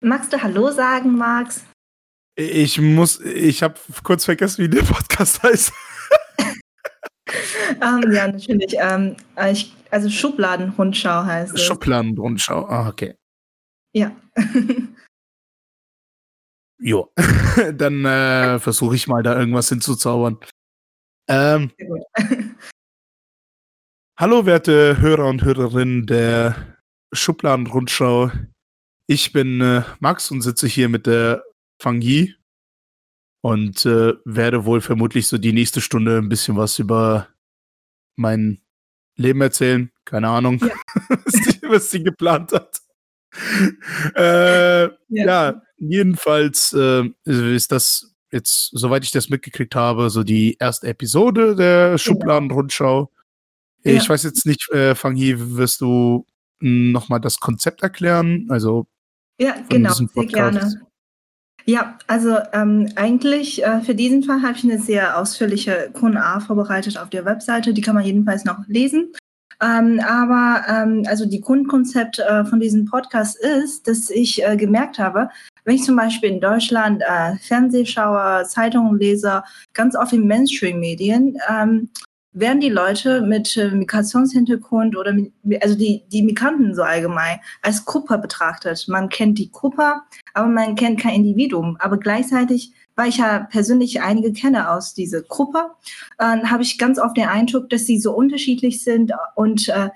Magst du Hallo sagen, Max? Ich muss, ich habe kurz vergessen, wie der Podcast heißt. ähm, ja, natürlich. Ähm, äh, ich, also Schubladenrundschau heißt es. Schubladenrundschau, ah, okay. Ja. jo, dann äh, versuche ich mal da irgendwas hinzuzaubern. Ähm, hallo, werte Hörer und Hörerinnen der Schubladenrundschau. Ich bin äh, Max und sitze hier mit der Fangi und äh, werde wohl vermutlich so die nächste Stunde ein bisschen was über mein Leben erzählen. Keine Ahnung, ja. was, sie, was, sie, geplant hat. äh, ja. ja. jedenfalls äh, ist das jetzt, soweit ich das mitgekriegt habe, so die erste Episode der. Schubladenrundschau. Ja. Ich weiß jetzt nicht, äh, Fangi, wirst du nochmal das Konzept erklären? Also ja, genau, sehr gerne. Ja, also ähm, eigentlich äh, für diesen Fall habe ich eine sehr ausführliche QA vorbereitet auf der Webseite. Die kann man jedenfalls noch lesen. Ähm, aber ähm, also die Grundkonzept äh, von diesem Podcast ist, dass ich äh, gemerkt habe, wenn ich zum Beispiel in Deutschland äh, Fernseh schaue, Zeitungen lese, ganz oft in Mainstream-Medien, ähm, werden die Leute mit äh, Migrationshintergrund oder also die, die Migranten so allgemein als Gruppe betrachtet. Man kennt die Gruppe, aber man kennt kein Individuum. Aber gleichzeitig, weil ich ja persönlich einige kenne aus dieser Gruppe, äh, habe ich ganz oft den Eindruck, dass sie so unterschiedlich sind und äh,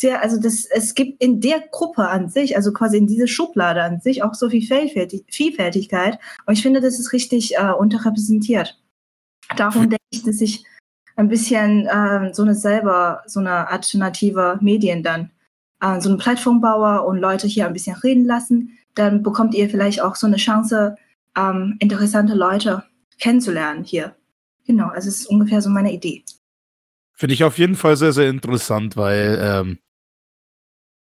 sehr, also das, es gibt in der Gruppe an sich, also quasi in dieser Schublade an sich auch so viel Vielfältig, Vielfältigkeit. Und ich finde, das ist richtig äh, unterrepräsentiert. Darum denke ich, dass ich ein bisschen ähm, so eine selber, so eine alternative Medien dann, äh, so eine Plattformbauer und Leute hier ein bisschen reden lassen, dann bekommt ihr vielleicht auch so eine Chance, ähm, interessante Leute kennenzulernen hier. Genau, also es ist ungefähr so meine Idee. Finde ich auf jeden Fall sehr, sehr interessant, weil ähm,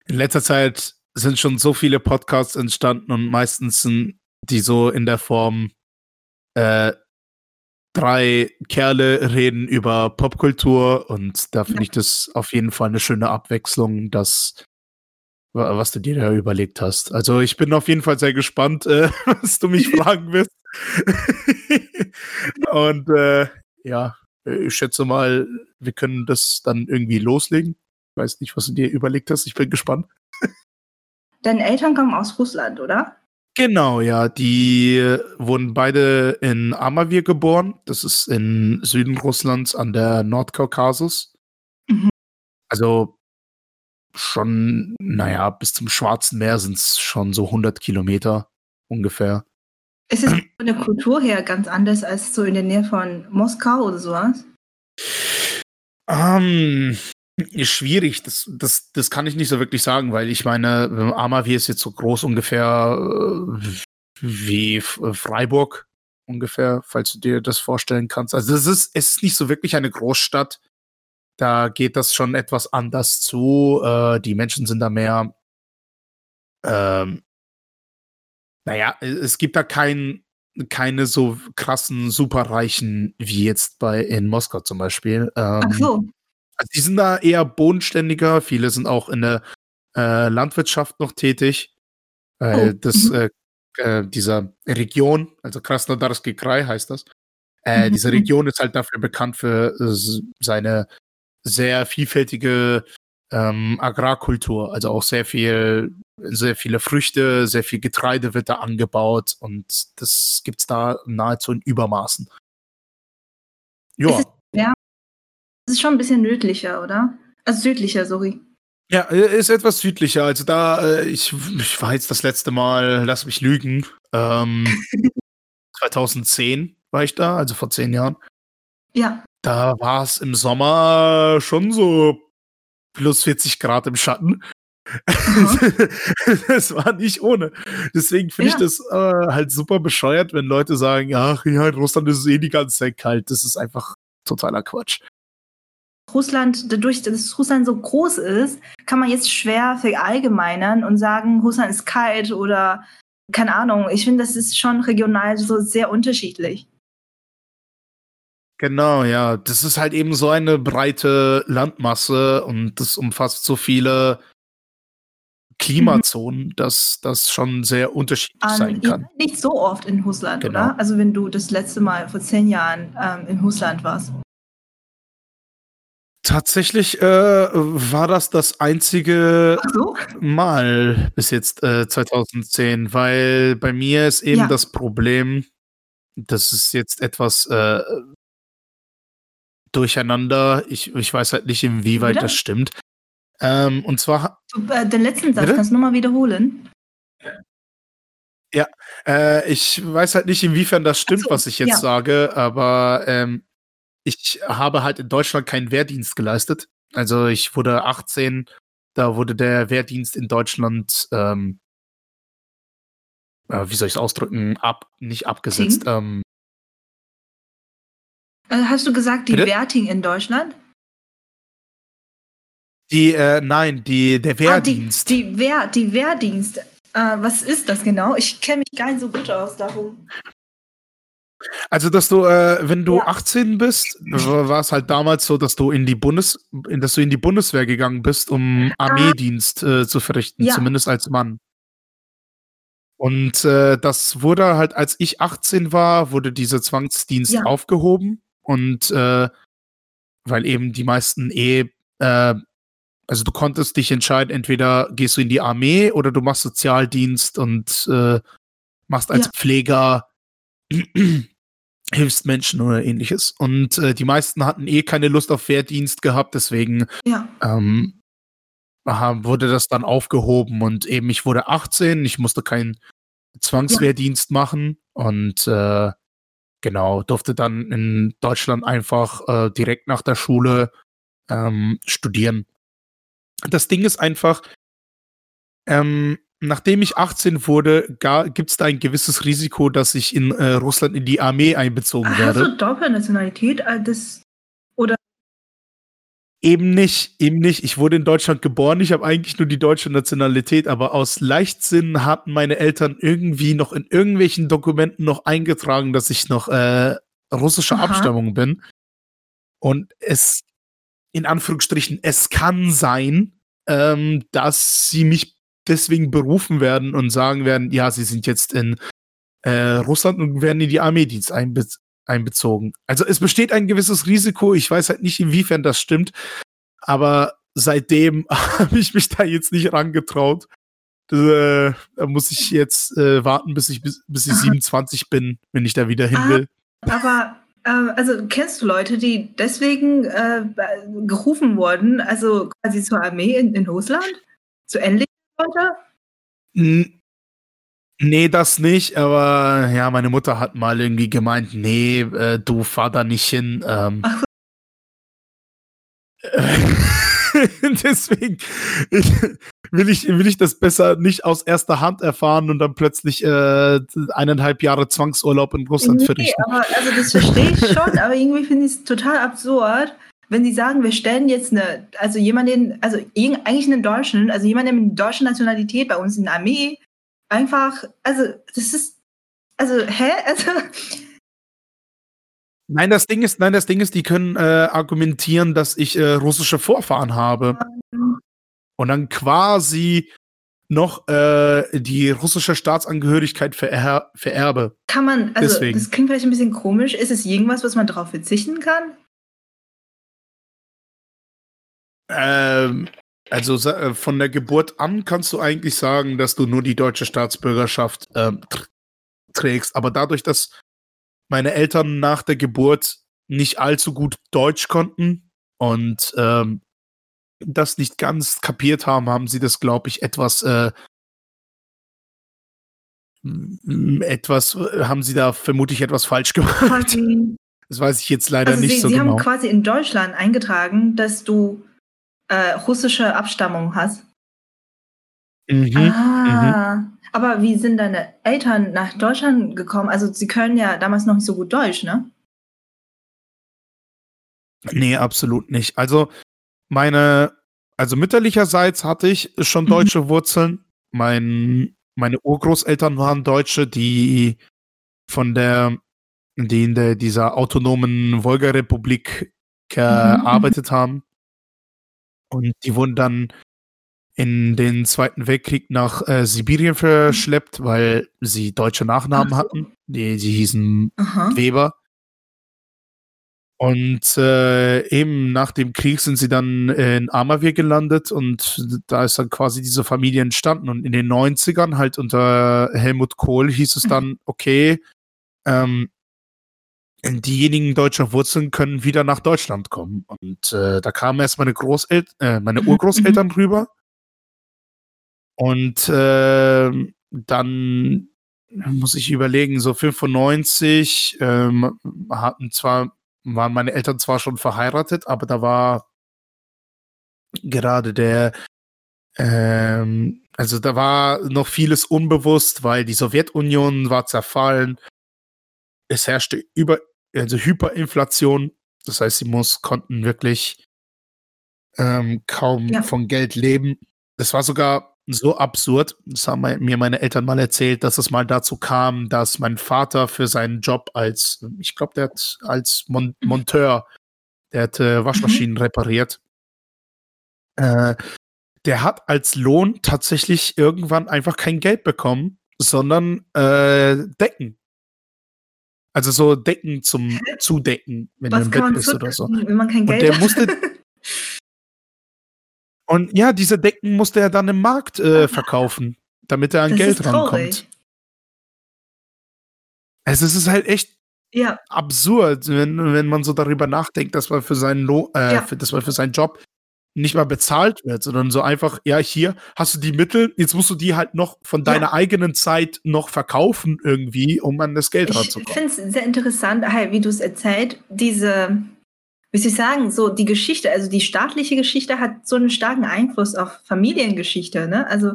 in letzter Zeit sind schon so viele Podcasts entstanden und meistens sind die so in der Form äh, drei Kerle reden über Popkultur und da finde ja. ich das auf jeden Fall eine schöne Abwechslung, das, was du dir da überlegt hast. Also ich bin auf jeden Fall sehr gespannt, äh, was du mich fragen wirst. und äh, ja, ich schätze mal, wir können das dann irgendwie loslegen. Ich weiß nicht, was du dir überlegt hast. Ich bin gespannt. Deine Eltern kommen aus Russland, oder? Genau, ja. Die wurden beide in Amavir geboren. Das ist in Süden Russlands an der Nordkaukasus. Mhm. Also schon, naja, bis zum Schwarzen Meer sind es schon so 100 Kilometer ungefähr. Ist es von der Kultur her ganz anders als so in der Nähe von Moskau oder sowas? Ähm, ist schwierig, das, das, das kann ich nicht so wirklich sagen, weil ich meine, Amavi ist jetzt so groß ungefähr äh, wie Freiburg ungefähr, falls du dir das vorstellen kannst. Also es ist, es ist nicht so wirklich eine Großstadt. Da geht das schon etwas anders zu. Äh, die Menschen sind da mehr. Ähm, naja, es gibt da kein, keine so krassen Superreichen wie jetzt bei in Moskau zum Beispiel. Ähm, Ach so. Also die sind da eher bodenständiger. Viele sind auch in der äh, Landwirtschaft noch tätig. Äh, oh. das, mhm. äh, äh, dieser Region, also Krasnodarski Krai heißt das. Äh, mhm. Diese Region ist halt dafür bekannt für seine sehr vielfältige ähm, Agrarkultur. Also auch sehr viel, sehr viele Früchte, sehr viel Getreide wird da angebaut und das gibt's da nahezu in Übermaßen. Ja. Das ist schon ein bisschen nördlicher, oder? Also südlicher, sorry. Ja, äh, ist etwas südlicher. Also da, äh, ich, ich war jetzt das letzte Mal, lass mich lügen, ähm, 2010 war ich da, also vor zehn Jahren. Ja. Da war es im Sommer schon so plus 40 Grad im Schatten. das war nicht ohne. Deswegen finde ja. ich das äh, halt super bescheuert, wenn Leute sagen, ach ja, in Russland ist es eh die ganze Zeit kalt. Das ist einfach totaler Quatsch. Russland, dadurch, dass Russland so groß ist, kann man jetzt schwer verallgemeinern und sagen, Russland ist kalt oder keine Ahnung. Ich finde, das ist schon regional so sehr unterschiedlich. Genau, ja. Das ist halt eben so eine breite Landmasse und das umfasst so viele Klimazonen, mhm. dass das schon sehr unterschiedlich um, sein kann. Nicht so oft in Russland, genau. oder? Also wenn du das letzte Mal vor zehn Jahren ähm, in Russland warst. Tatsächlich äh, war das das einzige so? Mal bis jetzt äh, 2010, weil bei mir ist eben ja. das Problem, das ist jetzt etwas äh, durcheinander. Ich, ich weiß halt nicht, inwieweit Oder? das stimmt. Ähm, und zwar. Äh, den letzten Satz Bitte? kannst du nochmal wiederholen. Ja, äh, ich weiß halt nicht, inwiefern das stimmt, so, was ich jetzt ja. sage, aber ähm, ich habe halt in Deutschland keinen Wehrdienst geleistet. Also ich wurde 18, da wurde der Wehrdienst in Deutschland, ähm, äh, wie soll ich es ausdrücken, ab, nicht abgesetzt. Ähm, äh, Hast du gesagt, die Bitte? Wehrting in Deutschland? Die, äh, nein, die, der Wehrdienst. Ah, die, die, Wehr, die Wehrdienst. Äh, was ist das genau? Ich kenne mich gar nicht so gut aus darum. Also, dass du, äh, wenn du ja. 18 bist, war es halt damals so, dass du in die Bundes, dass du in die Bundeswehr gegangen bist, um ah. Armeedienst äh, zu verrichten, ja. zumindest als Mann. Und äh, das wurde halt, als ich 18 war, wurde dieser Zwangsdienst ja. aufgehoben und äh, weil eben die meisten eh, äh, also du konntest dich entscheiden, entweder gehst du in die Armee oder du machst Sozialdienst und äh, machst als Pfleger hilfst Menschen oder ähnliches. Und äh, die meisten hatten eh keine Lust auf Wehrdienst gehabt, deswegen ja. ähm, wurde das dann aufgehoben und eben ich wurde 18, ich musste keinen Zwangswehrdienst ja. machen und äh, genau, durfte dann in Deutschland einfach äh, direkt nach der Schule ähm, studieren. Das Ding ist einfach, ähm, nachdem ich 18 wurde, gibt es da ein gewisses Risiko, dass ich in äh, Russland in die Armee einbezogen Ach, werde. Hast du Doppelnationalität? Äh, das, oder? Eben nicht, eben nicht. Ich wurde in Deutschland geboren, ich habe eigentlich nur die deutsche Nationalität, aber aus Leichtsinn hatten meine Eltern irgendwie noch in irgendwelchen Dokumenten noch eingetragen, dass ich noch äh, russischer Aha. Abstammung bin. Und es, in Anführungsstrichen, es kann sein, ähm, dass sie mich deswegen berufen werden und sagen werden, ja, sie sind jetzt in äh, Russland und werden in die Armeedienst einbe einbezogen. Also es besteht ein gewisses Risiko. Ich weiß halt nicht, inwiefern das stimmt, aber seitdem habe ich mich da jetzt nicht rangetraut. Äh, da muss ich jetzt äh, warten, bis ich bis, bis ich 27 bin, wenn ich da wieder hin ah, will. Aber äh, also kennst du Leute, die deswegen äh, gerufen wurden, also quasi zur Armee in, in Russland? Zu ähnlich Leute? Nee, das nicht, aber ja, meine Mutter hat mal irgendwie gemeint, nee, äh, du fahr da nicht hin. Ähm. Deswegen ich, will, ich, will ich das besser nicht aus erster Hand erfahren und dann plötzlich äh, eineinhalb Jahre Zwangsurlaub in Russland nee, verrichten. Aber, also das verstehe ich schon, aber irgendwie finde ich es total absurd, wenn Sie sagen, wir stellen jetzt eine, also jemanden, also eigentlich einen Deutschen, also jemanden mit deutscher Nationalität bei uns in der Armee, einfach, also das ist, also, hä? Also. Nein, das Ding ist, nein, das Ding ist, die können äh, argumentieren, dass ich äh, russische Vorfahren habe. Und dann quasi noch äh, die russische Staatsangehörigkeit verer vererbe. Kann man, also Deswegen. das klingt vielleicht ein bisschen komisch. Ist es irgendwas, was man darauf verzichten kann? Ähm, also äh, von der Geburt an kannst du eigentlich sagen, dass du nur die deutsche Staatsbürgerschaft ähm, trägst. Aber dadurch, dass meine Eltern nach der Geburt nicht allzu gut Deutsch konnten und ähm, das nicht ganz kapiert haben, haben sie das, glaube ich, etwas äh, etwas, haben sie da vermutlich etwas falsch gemacht. Das weiß ich jetzt leider also nicht sie, so sie genau. Sie haben quasi in Deutschland eingetragen, dass du äh, russische Abstammung hast. Mhm. Ah, mhm. aber wie sind deine Eltern nach Deutschland gekommen? Also sie können ja damals noch nicht so gut Deutsch, ne? Nee, absolut nicht. Also meine, also mütterlicherseits hatte ich schon mhm. deutsche mhm. Wurzeln. Mein, meine Urgroßeltern waren Deutsche, die von der, die in der, dieser autonomen Wolga-Republik mhm, mhm. gearbeitet haben. Und die wurden dann in den Zweiten Weltkrieg nach äh, Sibirien verschleppt, weil sie deutsche Nachnamen hatten. Die, die hießen Aha. Weber. Und äh, eben nach dem Krieg sind sie dann in Amavir gelandet und da ist dann quasi diese Familie entstanden. Und in den 90ern, halt unter Helmut Kohl, hieß es dann, okay, ähm, diejenigen deutscher Wurzeln können wieder nach Deutschland kommen. Und äh, da kamen erst meine Großeltern, äh, meine mhm, Urgroßeltern mhm. rüber. Und äh, dann muss ich überlegen, so 95 ähm, hatten zwar, waren meine Eltern zwar schon verheiratet, aber da war gerade der, ähm, also da war noch vieles unbewusst, weil die Sowjetunion war zerfallen. Es herrschte über, also Hyperinflation. Das heißt, sie muss, konnten wirklich ähm, kaum ja. von Geld leben. Das war sogar so absurd, das haben mir meine Eltern mal erzählt, dass es mal dazu kam, dass mein Vater für seinen Job als, ich glaube, der hat als Mon mhm. Monteur, der hat äh, Waschmaschinen mhm. repariert. Äh, der hat als Lohn tatsächlich irgendwann einfach kein Geld bekommen, sondern äh, Decken. Also so Decken zum Zudecken, wenn Was du im Bett bist oder so. Wenn man kein Geld Und der musste, Und ja, diese Decken musste er dann im Markt äh, verkaufen, damit er an das Geld rankommt. Also es ist halt echt ja. absurd, wenn, wenn man so darüber nachdenkt, dass man für seinen Lo äh, ja. für, dass man für seinen Job nicht mal bezahlt wird, sondern so einfach, ja, hier hast du die Mittel, jetzt musst du die halt noch von deiner ja. eigenen Zeit noch verkaufen irgendwie, um an das Geld ranzukommen. Ich finde es sehr interessant, wie du es erzählt, diese wie soll ich sagen, so die Geschichte, also die staatliche Geschichte hat so einen starken Einfluss auf Familiengeschichte, ne? Also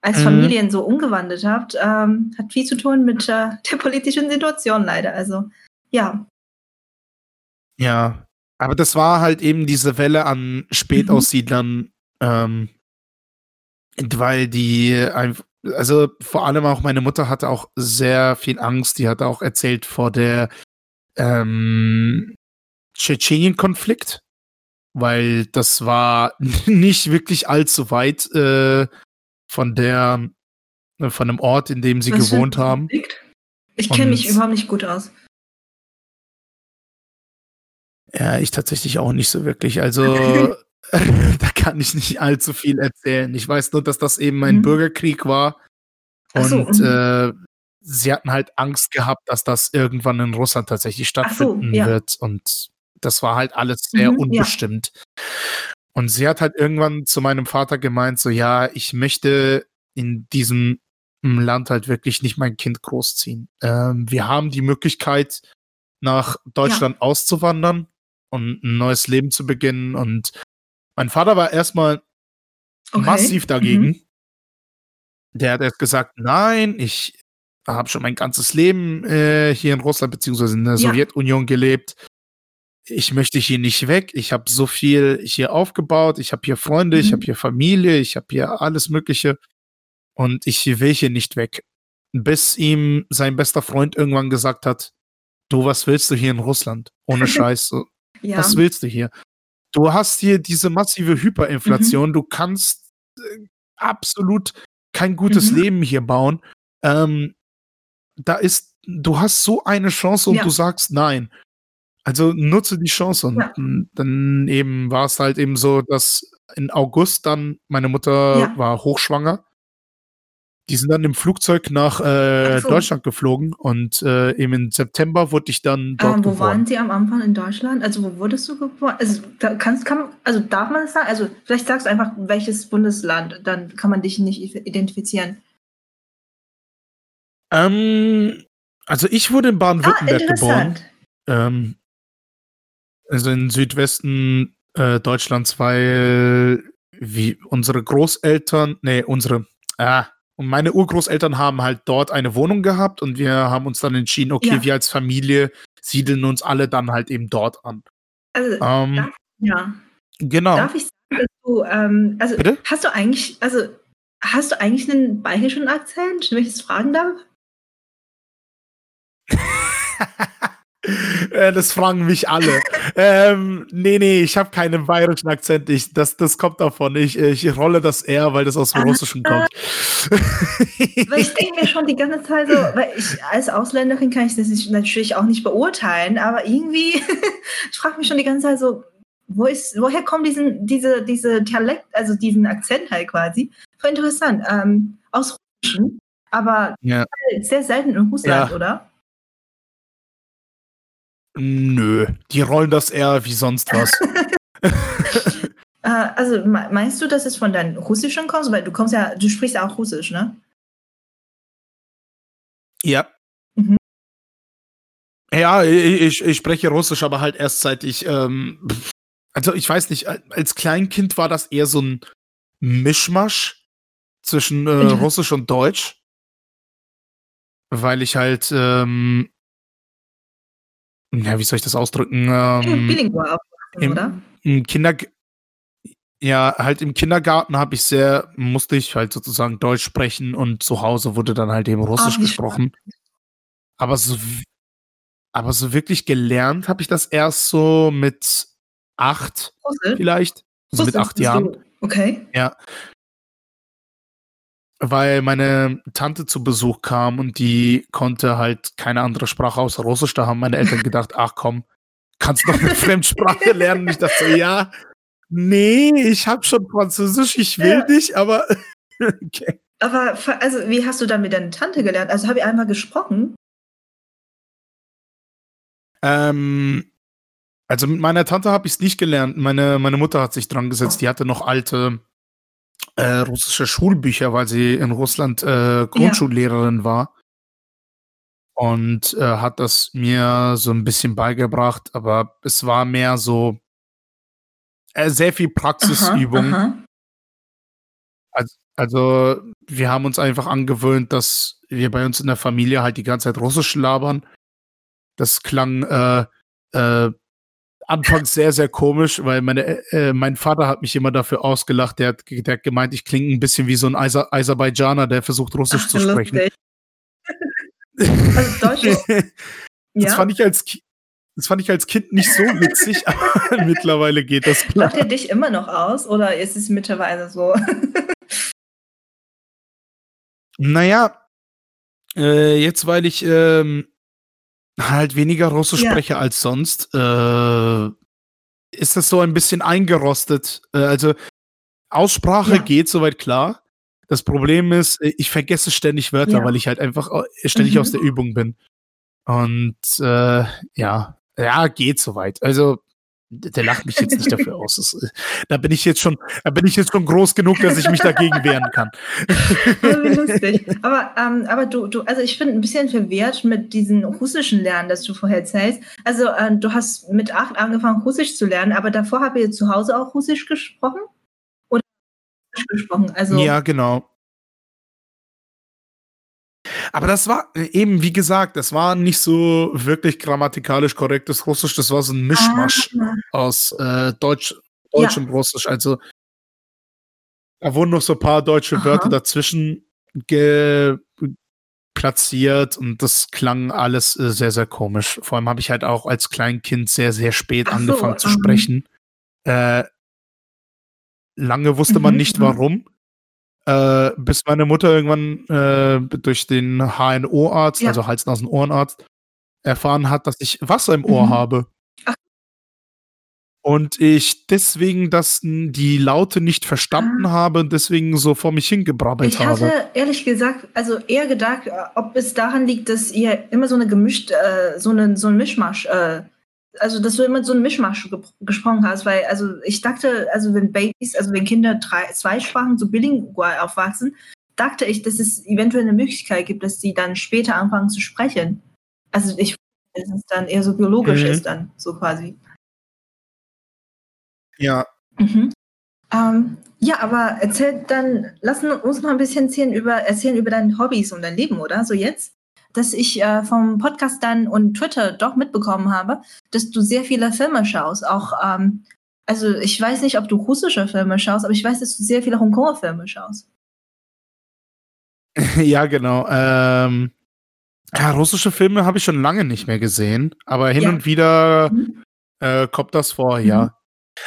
als mhm. Familien so umgewandelt habt, ähm, hat viel zu tun mit äh, der politischen Situation leider. Also ja. Ja, aber das war halt eben diese Welle an Spätaussiedlern, ähm, weil die einfach, also vor allem auch meine Mutter hatte auch sehr viel Angst. Die hatte auch erzählt vor der ähm, Tschetschenien-Konflikt, weil das war nicht wirklich allzu weit äh, von der äh, von dem Ort, in dem sie Was gewohnt haben. Ich kenne mich überhaupt nicht gut aus. Ja, ich tatsächlich auch nicht so wirklich. Also da kann ich nicht allzu viel erzählen. Ich weiß nur, dass das eben ein mhm. Bürgerkrieg war. Und so, mhm. äh, sie hatten halt Angst gehabt, dass das irgendwann in Russland tatsächlich stattfinden so, ja. wird. Und das war halt alles sehr mhm, unbestimmt. Ja. Und sie hat halt irgendwann zu meinem Vater gemeint, so ja, ich möchte in diesem Land halt wirklich nicht mein Kind großziehen. Ähm, wir haben die Möglichkeit, nach Deutschland ja. auszuwandern und ein neues Leben zu beginnen. Und mein Vater war erstmal okay. massiv dagegen. Mhm. Der hat erst gesagt, nein, ich habe schon mein ganzes Leben äh, hier in Russland beziehungsweise in der ja. Sowjetunion gelebt. Ich möchte hier nicht weg. Ich habe so viel hier aufgebaut. Ich habe hier Freunde, mhm. ich habe hier Familie, ich habe hier alles Mögliche. Und ich will hier nicht weg. Bis ihm sein bester Freund irgendwann gesagt hat, du, was willst du hier in Russland? Ohne Scheiß. Ja. Was willst du hier? Du hast hier diese massive Hyperinflation. Mhm. Du kannst äh, absolut kein gutes mhm. Leben hier bauen. Ähm, da ist, du hast so eine Chance und ja. du sagst nein. Also nutze die Chance und ja. dann eben war es halt eben so, dass in August dann meine Mutter ja. war hochschwanger. Die sind dann im Flugzeug nach äh, so. Deutschland geflogen und äh, eben im September wurde ich dann dort ähm, Wo geboren. waren Sie am Anfang in Deutschland? Also wo wurdest du geboren? Also da kannst, kann, also darf man das sagen? Also vielleicht sagst du einfach welches Bundesland, dann kann man dich nicht identifizieren. Ähm, also ich wurde in Baden-Württemberg ah, geboren. Ähm, also in Südwesten äh, Deutschlands, weil wie unsere Großeltern, nee, unsere, ah, und meine Urgroßeltern haben halt dort eine Wohnung gehabt und wir haben uns dann entschieden, okay, ja. wir als Familie siedeln uns alle dann halt eben dort an. Also, ähm, darf, ja. Genau. Darf ich sagen, dass du, ähm, also Bitte? hast du eigentlich, also hast du eigentlich einen bayerischen Akzent, wenn ich das fragen darf? Äh, das fragen mich alle. ähm, nee, nee, ich habe keinen bayerischen Akzent. Ich, das, das kommt davon. Ich, ich rolle das eher, weil das aus dem Russischen kommt. weil ich denke mir schon die ganze Zeit so, weil ich als Ausländerin kann ich das natürlich auch nicht beurteilen, aber irgendwie, ich frage mich schon die ganze Zeit so, wo ist, woher kommt diesen, diese, diese Dialekt, also diesen Akzent halt quasi? Voll interessant. Ähm, aus Russischen, aber ja. sehr selten in Russland, ja. oder? Nö, die rollen das eher wie sonst was. äh, also meinst du, dass es von deinem Russischen kommt? Weil du kommst ja, du sprichst auch Russisch, ne? Ja. Mhm. Ja, ich, ich spreche Russisch, aber halt erst seit ich, ähm, also ich weiß nicht, als Kleinkind war das eher so ein Mischmasch zwischen äh, Russisch und Deutsch. Weil ich halt ähm, ja, wie soll ich das ausdrücken? Ähm, Bilingual im, oder? Im Kinder ja, halt im Kindergarten habe ich sehr, musste ich halt sozusagen Deutsch sprechen und zu Hause wurde dann halt eben Russisch Ach, gesprochen. Aber so, aber so wirklich gelernt habe ich das erst so mit acht Russisch? vielleicht. Also mit acht Jahren. Okay. Ja weil meine Tante zu Besuch kam und die konnte halt keine andere Sprache außer Russisch. Da haben meine Eltern gedacht, ach komm, kannst du noch eine Fremdsprache lernen? ich dachte so, ja, nee, ich habe schon Französisch, ich will ja. nicht, aber okay. Aber also, wie hast du dann mit deiner Tante gelernt? Also habe ich einmal gesprochen? Ähm, also mit meiner Tante habe ich es nicht gelernt. Meine, meine Mutter hat sich dran gesetzt. Die hatte noch alte äh, russische Schulbücher, weil sie in Russland äh, Grundschullehrerin ja. war. Und äh, hat das mir so ein bisschen beigebracht, aber es war mehr so äh, sehr viel Praxisübung. Aha, aha. Also, also, wir haben uns einfach angewöhnt, dass wir bei uns in der Familie halt die ganze Zeit Russisch labern. Das klang äh, äh, anfangs sehr, sehr komisch, weil meine, äh, mein Vater hat mich immer dafür ausgelacht. Der hat, der hat gemeint, ich klinge ein bisschen wie so ein Aser Aserbaidschaner, der versucht, Russisch Ach, zu sprechen. also Deutsch. das, ja. fand ich als, das fand ich als Kind nicht so witzig, aber mittlerweile geht das klar. Lacht er dich immer noch aus oder ist es mittlerweile so? naja, äh, jetzt, weil ich ähm, halt weniger Russisch ja. spreche als sonst, äh, ist das so ein bisschen eingerostet. Äh, also Aussprache ja. geht soweit klar. Das Problem ist, äh, ich vergesse ständig Wörter, ja. weil ich halt einfach ständig mhm. aus der Übung bin. Und äh, ja, ja, geht soweit. Also der lacht mich jetzt nicht dafür aus. Das, äh, da bin ich jetzt schon, da bin ich jetzt schon groß genug, dass ich mich dagegen wehren kann. Wie lustig. Aber, ähm, aber du, du, also ich finde ein bisschen verwehrt mit diesem russischen Lernen, das du vorher erzählst. Also äh, du hast mit acht angefangen, Russisch zu lernen, aber davor habt ihr zu Hause auch Russisch gesprochen? Oder gesprochen? Also ja, genau. Aber das war äh, eben, wie gesagt, das war nicht so wirklich grammatikalisch korrektes Russisch, das war so ein Mischmasch ah. aus äh, Deutsch, Deutsch ja. und Russisch. Also da wurden noch so ein paar deutsche Aha. Wörter dazwischen platziert und das klang alles äh, sehr, sehr komisch. Vor allem habe ich halt auch als Kleinkind sehr, sehr spät Ach angefangen so, zu sprechen. Äh, lange wusste man mhm, nicht mhm. warum. Äh, bis meine Mutter irgendwann äh, durch den HNO-Arzt, ja. also Hals-Nasen-Ohrenarzt, erfahren hat, dass ich Wasser im Ohr mhm. habe. Ach. Und ich deswegen das, die Laute nicht verstanden ah. habe und deswegen so vor mich hingebrabbelt habe. Ich hatte ehrlich gesagt, also eher gedacht, ob es daran liegt, dass ihr immer so eine gemischt, äh, so, eine, so ein Mischmasch äh, also dass du immer so ein Mischmasch ge gesprochen hast, weil also ich dachte, also wenn Babys, also wenn Kinder drei, zwei Sprachen so bilingual aufwachsen, dachte ich, dass es eventuell eine Möglichkeit gibt, dass sie dann später anfangen zu sprechen. Also ich, dass es dann eher so biologisch mhm. ist dann so quasi. Ja. Mhm. Ähm, ja, aber erzähl dann, lass uns mal ein bisschen erzählen über, erzählen über deine Hobbys und dein Leben, oder? So jetzt? Dass ich äh, vom Podcast dann und Twitter doch mitbekommen habe, dass du sehr viele Filme schaust. Auch, ähm, also ich weiß nicht, ob du russische Filme schaust, aber ich weiß, dass du sehr viele Hongkonger Filme schaust. ja, genau. Ähm, Ja, russische Filme habe ich schon lange nicht mehr gesehen, aber hin ja. und wieder mhm. äh, kommt das vor, mhm. ja.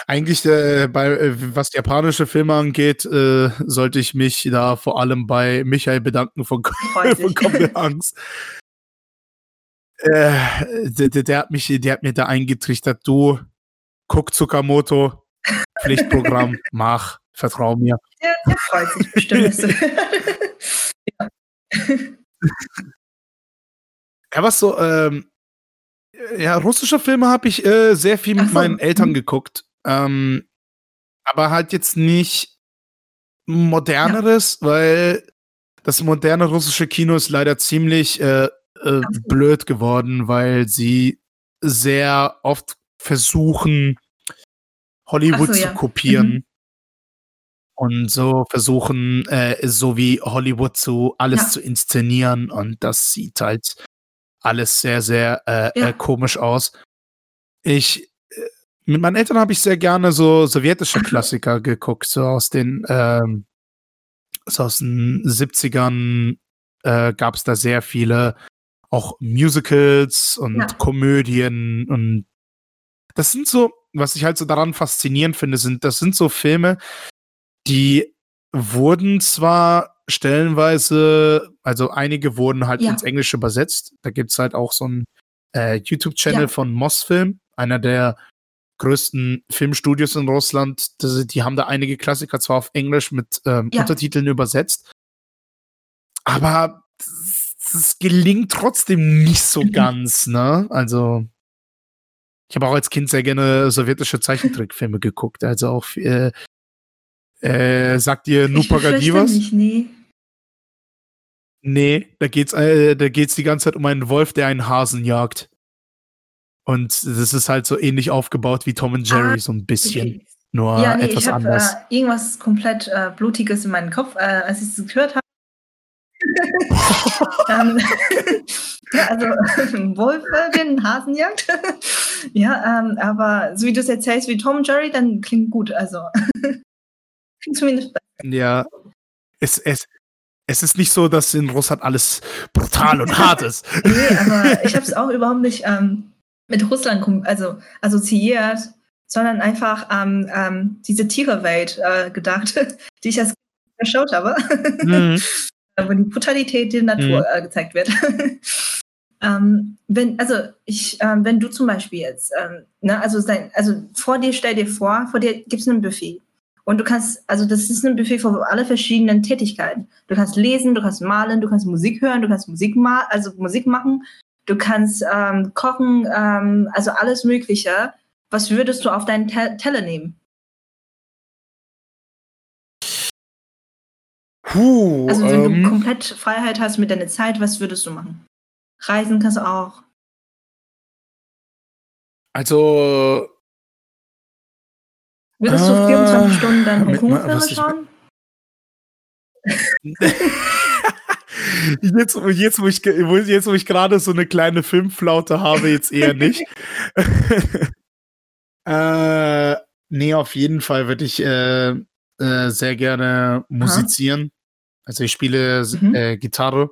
Eigentlich äh, bei äh, was japanische Filme angeht, äh, sollte ich mich da vor allem bei Michael bedanken von, von Comedy Angst. Äh, der, der, hat mich, der hat mir da eingetrichtert, du guck Tsukamoto, Pflichtprogramm, mach, vertrau mir. Ja, der freut sich bestimmt. ja. ja, was so, ähm, ja, russische Filme habe ich äh, sehr viel mit so. meinen Eltern mhm. geguckt. Ähm, aber halt jetzt nicht moderneres, ja. weil das moderne russische Kino ist leider ziemlich äh, äh, blöd geworden, weil sie sehr oft versuchen, Hollywood so, ja. zu kopieren. Mhm. Und so versuchen, äh, so wie Hollywood zu alles ja. zu inszenieren. Und das sieht halt alles sehr, sehr äh, ja. äh, komisch aus. Ich, mit meinen Eltern habe ich sehr gerne so sowjetische Klassiker geguckt, so aus den, ähm, so aus den 70ern äh, gab es da sehr viele, auch Musicals und ja. Komödien und das sind so, was ich halt so daran faszinierend finde, sind, das sind so Filme, die wurden zwar stellenweise, also einige wurden halt ja. ins Englische übersetzt. Da gibt es halt auch so einen äh, YouTube-Channel ja. von Mossfilm, einer der größten Filmstudios in Russland. Das, die haben da einige Klassiker zwar auf Englisch mit ähm, ja. Untertiteln übersetzt, aber es gelingt trotzdem nicht so mhm. ganz, ne? Also ich habe auch als Kind sehr gerne sowjetische Zeichentrickfilme geguckt. Also auch äh, äh, sagt ihr Nupagadi was? Nicht, nee. Nee, da geht's, äh, da geht's die ganze Zeit um einen Wolf, der einen Hasen jagt. Und das ist halt so ähnlich aufgebaut wie Tom und Jerry, ah, so ein bisschen. Okay. Nur ja, nee, etwas ich hab, anders. Äh, irgendwas komplett äh, Blutiges in meinem Kopf, äh, als ich es gehört habe. ähm, ja, also Wolf äh, den Hasen jagt. ja, ähm, aber so wie du es erzählst wie Tom und Jerry, dann klingt gut. Also klingt zumindest besser. Ja, es, es, es ist nicht so, dass in Russland alles brutal und hart ist. nee, aber ich habe es auch überhaupt nicht ähm, mit Russland also assoziiert, sondern einfach ähm, ähm, diese Tierewelt äh, gedacht, die ich als geschaut habe, mhm. wo die Brutalität der Natur mhm. äh, gezeigt wird. ähm, wenn, also ich, äh, wenn du zum Beispiel jetzt, ähm, ne, also, sein, also vor dir, stell dir vor, vor dir gibt es ein Buffet und du kannst, also das ist ein Buffet für alle verschiedenen Tätigkeiten. Du kannst lesen, du kannst malen, du kannst Musik hören, du kannst Musik ma also Musik machen, du kannst ähm, kochen, ähm, also alles Mögliche. Was würdest du auf deinen Te Teller nehmen? Puh, also wenn ähm, du komplett Freiheit hast mit deiner Zeit, was würdest du machen? Reisen kannst du auch. Also Würdest du 24 ah, Stunden deinen Hongkong-Filme schauen? jetzt, jetzt, wo ich, jetzt, wo ich gerade so eine kleine Filmflaute habe, jetzt eher nicht. äh, nee, auf jeden Fall würde ich äh, äh, sehr gerne musizieren. Aha. Also ich spiele mhm. Äh, Gitarre.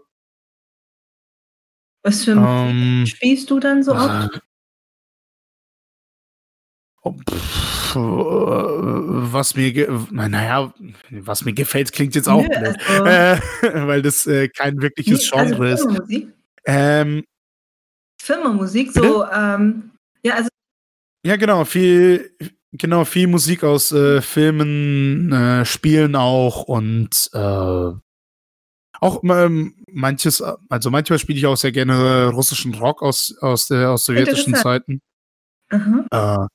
Was für Musik ähm, spielst du dann so oft? Oh, was mir, naja, was mir gefällt, klingt jetzt auch Nö, blöd, also, äh, weil das äh, kein wirkliches nee, also Genre also ist. Filmmusik? Ähm, Filmmusik, so, ähm, ja, also. Ja, genau, viel, genau, viel Musik aus äh, Filmen, äh, Spielen auch und äh, auch ähm, manches, also manchmal spiele ich auch sehr gerne russischen Rock aus, aus, der, aus sowjetischen Zeiten. Äh,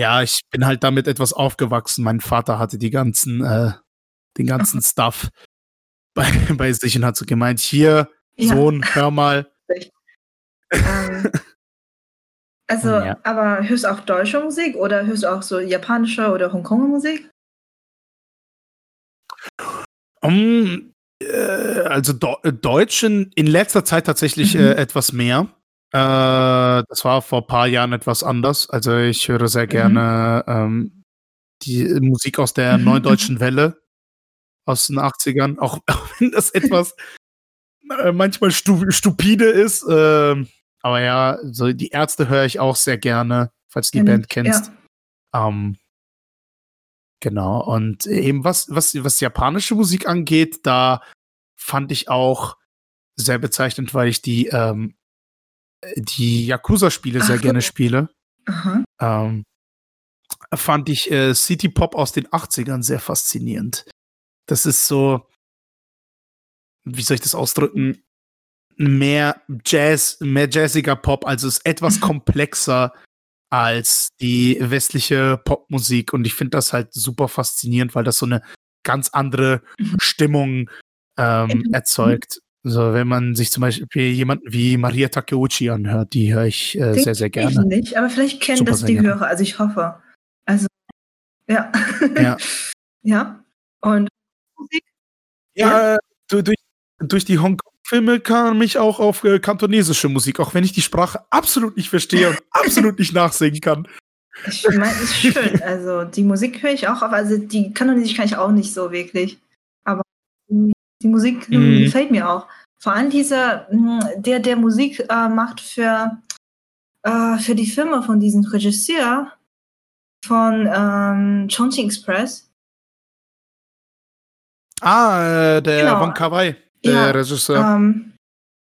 ja, ich bin halt damit etwas aufgewachsen. Mein Vater hatte die ganzen, äh, den ganzen Stuff bei, bei sich und hat so gemeint, hier, ja. Sohn, hör mal. ähm, also, ja. aber hörst du auch deutsche Musik oder hörst du auch so japanische oder Hongkonger Musik? Um, äh, also Do Deutschen in letzter Zeit tatsächlich mhm. äh, etwas mehr. Äh, das war vor ein paar Jahren etwas anders. Also ich höre sehr mhm. gerne ähm, die Musik aus der mhm. Neuen Deutschen Welle aus den 80ern, auch, auch wenn das etwas äh, manchmal stu stupide ist. Äh, aber ja, so die Ärzte höre ich auch sehr gerne, falls du die Band kennst. Ja. Ähm, genau. Und eben was, was, was japanische Musik angeht, da fand ich auch sehr bezeichnend, weil ich die, ähm, die Yakuza-Spiele sehr gerne spiele. Ähm, fand ich äh, City Pop aus den 80ern sehr faszinierend. Das ist so, wie soll ich das ausdrücken? Mehr Jazz, mehr jazziger Pop, also ist etwas mhm. komplexer als die westliche Popmusik und ich finde das halt super faszinierend, weil das so eine ganz andere mhm. Stimmung ähm, erzeugt. So, wenn man sich zum Beispiel jemanden wie Maria Takeuchi anhört, die höre ich äh, sehr, sehr gerne. Ich nicht, aber vielleicht kennen Super das die Hörer, also ich hoffe. Also, ja. Ja. ja. Und Musik? Ja, ja. Du, durch, durch die Hongkong-Filme kam ich auch auf äh, kantonesische Musik, auch wenn ich die Sprache absolut nicht verstehe und absolut nicht nachsingen kann. Ich meine, ist schön. Also, die Musik höre ich auch auf, also die kantonesisch kann ich auch nicht so wirklich. Die Musik mhm. gefällt mir auch. Vor allem dieser, hm, der, der Musik äh, macht für, äh, für die Filme von diesem Regisseur von ähm, Chongqing Express. Ah, äh, der genau. Wong Kar Wai, der ja, Regisseur. Ähm,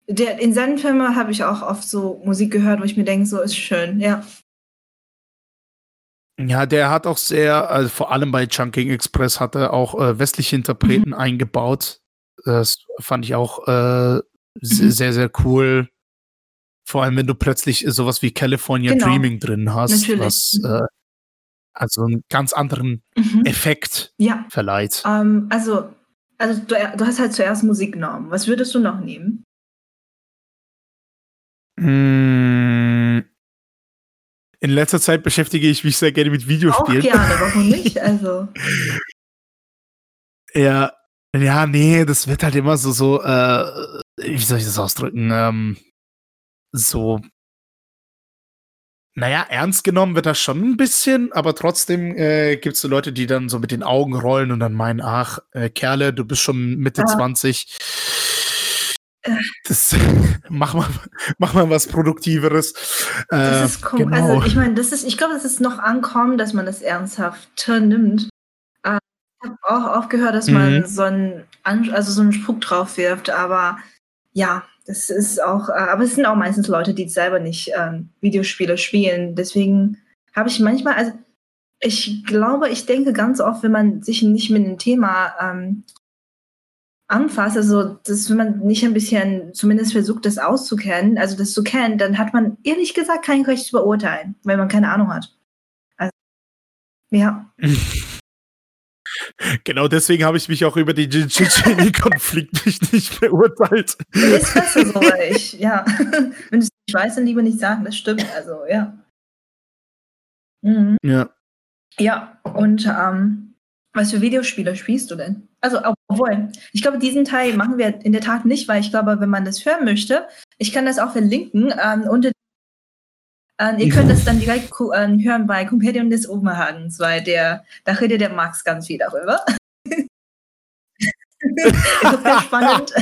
der, in seinen Filmen habe ich auch oft so Musik gehört, wo ich mir denke, so ist schön, ja. Ja, der hat auch sehr, also vor allem bei Chunking Express hat er auch äh, westliche Interpreten mhm. eingebaut. Das fand ich auch äh, mhm. sehr, sehr cool. Vor allem, wenn du plötzlich sowas wie California genau. Dreaming drin hast, Natürlich. was äh, also einen ganz anderen mhm. Effekt ja. verleiht. Um, ähm, also, also du, du, hast halt zuerst Musik genommen. Was würdest du noch nehmen? Mm, in letzter Zeit beschäftige ich mich sehr gerne mit Videospielen. Auch gerne, warum nicht? Also. ja, ja, nee, das wird halt immer so, so, äh, wie soll ich das ausdrücken? Ähm, so, naja, ernst genommen wird das schon ein bisschen, aber trotzdem äh, gibt es so Leute, die dann so mit den Augen rollen und dann meinen, ach, äh, Kerle, du bist schon Mitte ah. 20. Äh. Das, mach mal, mach mal was Produktiveres. Äh, das ist genau. Also ich meine, das ist, ich glaube, es ist noch ankommen, dass man das ernsthaft nimmt habe auch aufgehört, dass man mhm. so einen, also so einen Spruch drauf wirft, aber ja, das ist auch, äh, aber es sind auch meistens Leute, die selber nicht ähm, Videospiele spielen. Deswegen habe ich manchmal, also ich glaube, ich denke ganz oft, wenn man sich nicht mit dem Thema ähm, anfasst, also dass wenn man nicht ein bisschen zumindest versucht, das auszukennen, also das zu kennen, dann hat man ehrlich gesagt kein Recht zu beurteilen, weil man keine Ahnung hat. Also, ja. Genau deswegen habe ich mich auch über den Tschetschenien-Konflikt nicht, nicht beurteilt. Ist besser so, weil ich, ja. Wenn du es nicht weißt, dann lieber nicht sagen, das stimmt. Also, ja. Mhm. Ja. Ja, und ähm, was für Videospiele spielst du denn? Also, obwohl, ich glaube, diesen Teil machen wir in der Tat nicht, weil ich glaube, wenn man das hören möchte, ich kann das auch verlinken ähm, unter ähm, ihr könnt das dann direkt äh, hören bei Compendium des Oberhagens, weil der, da redet der Max ganz viel darüber. ist sehr spannend.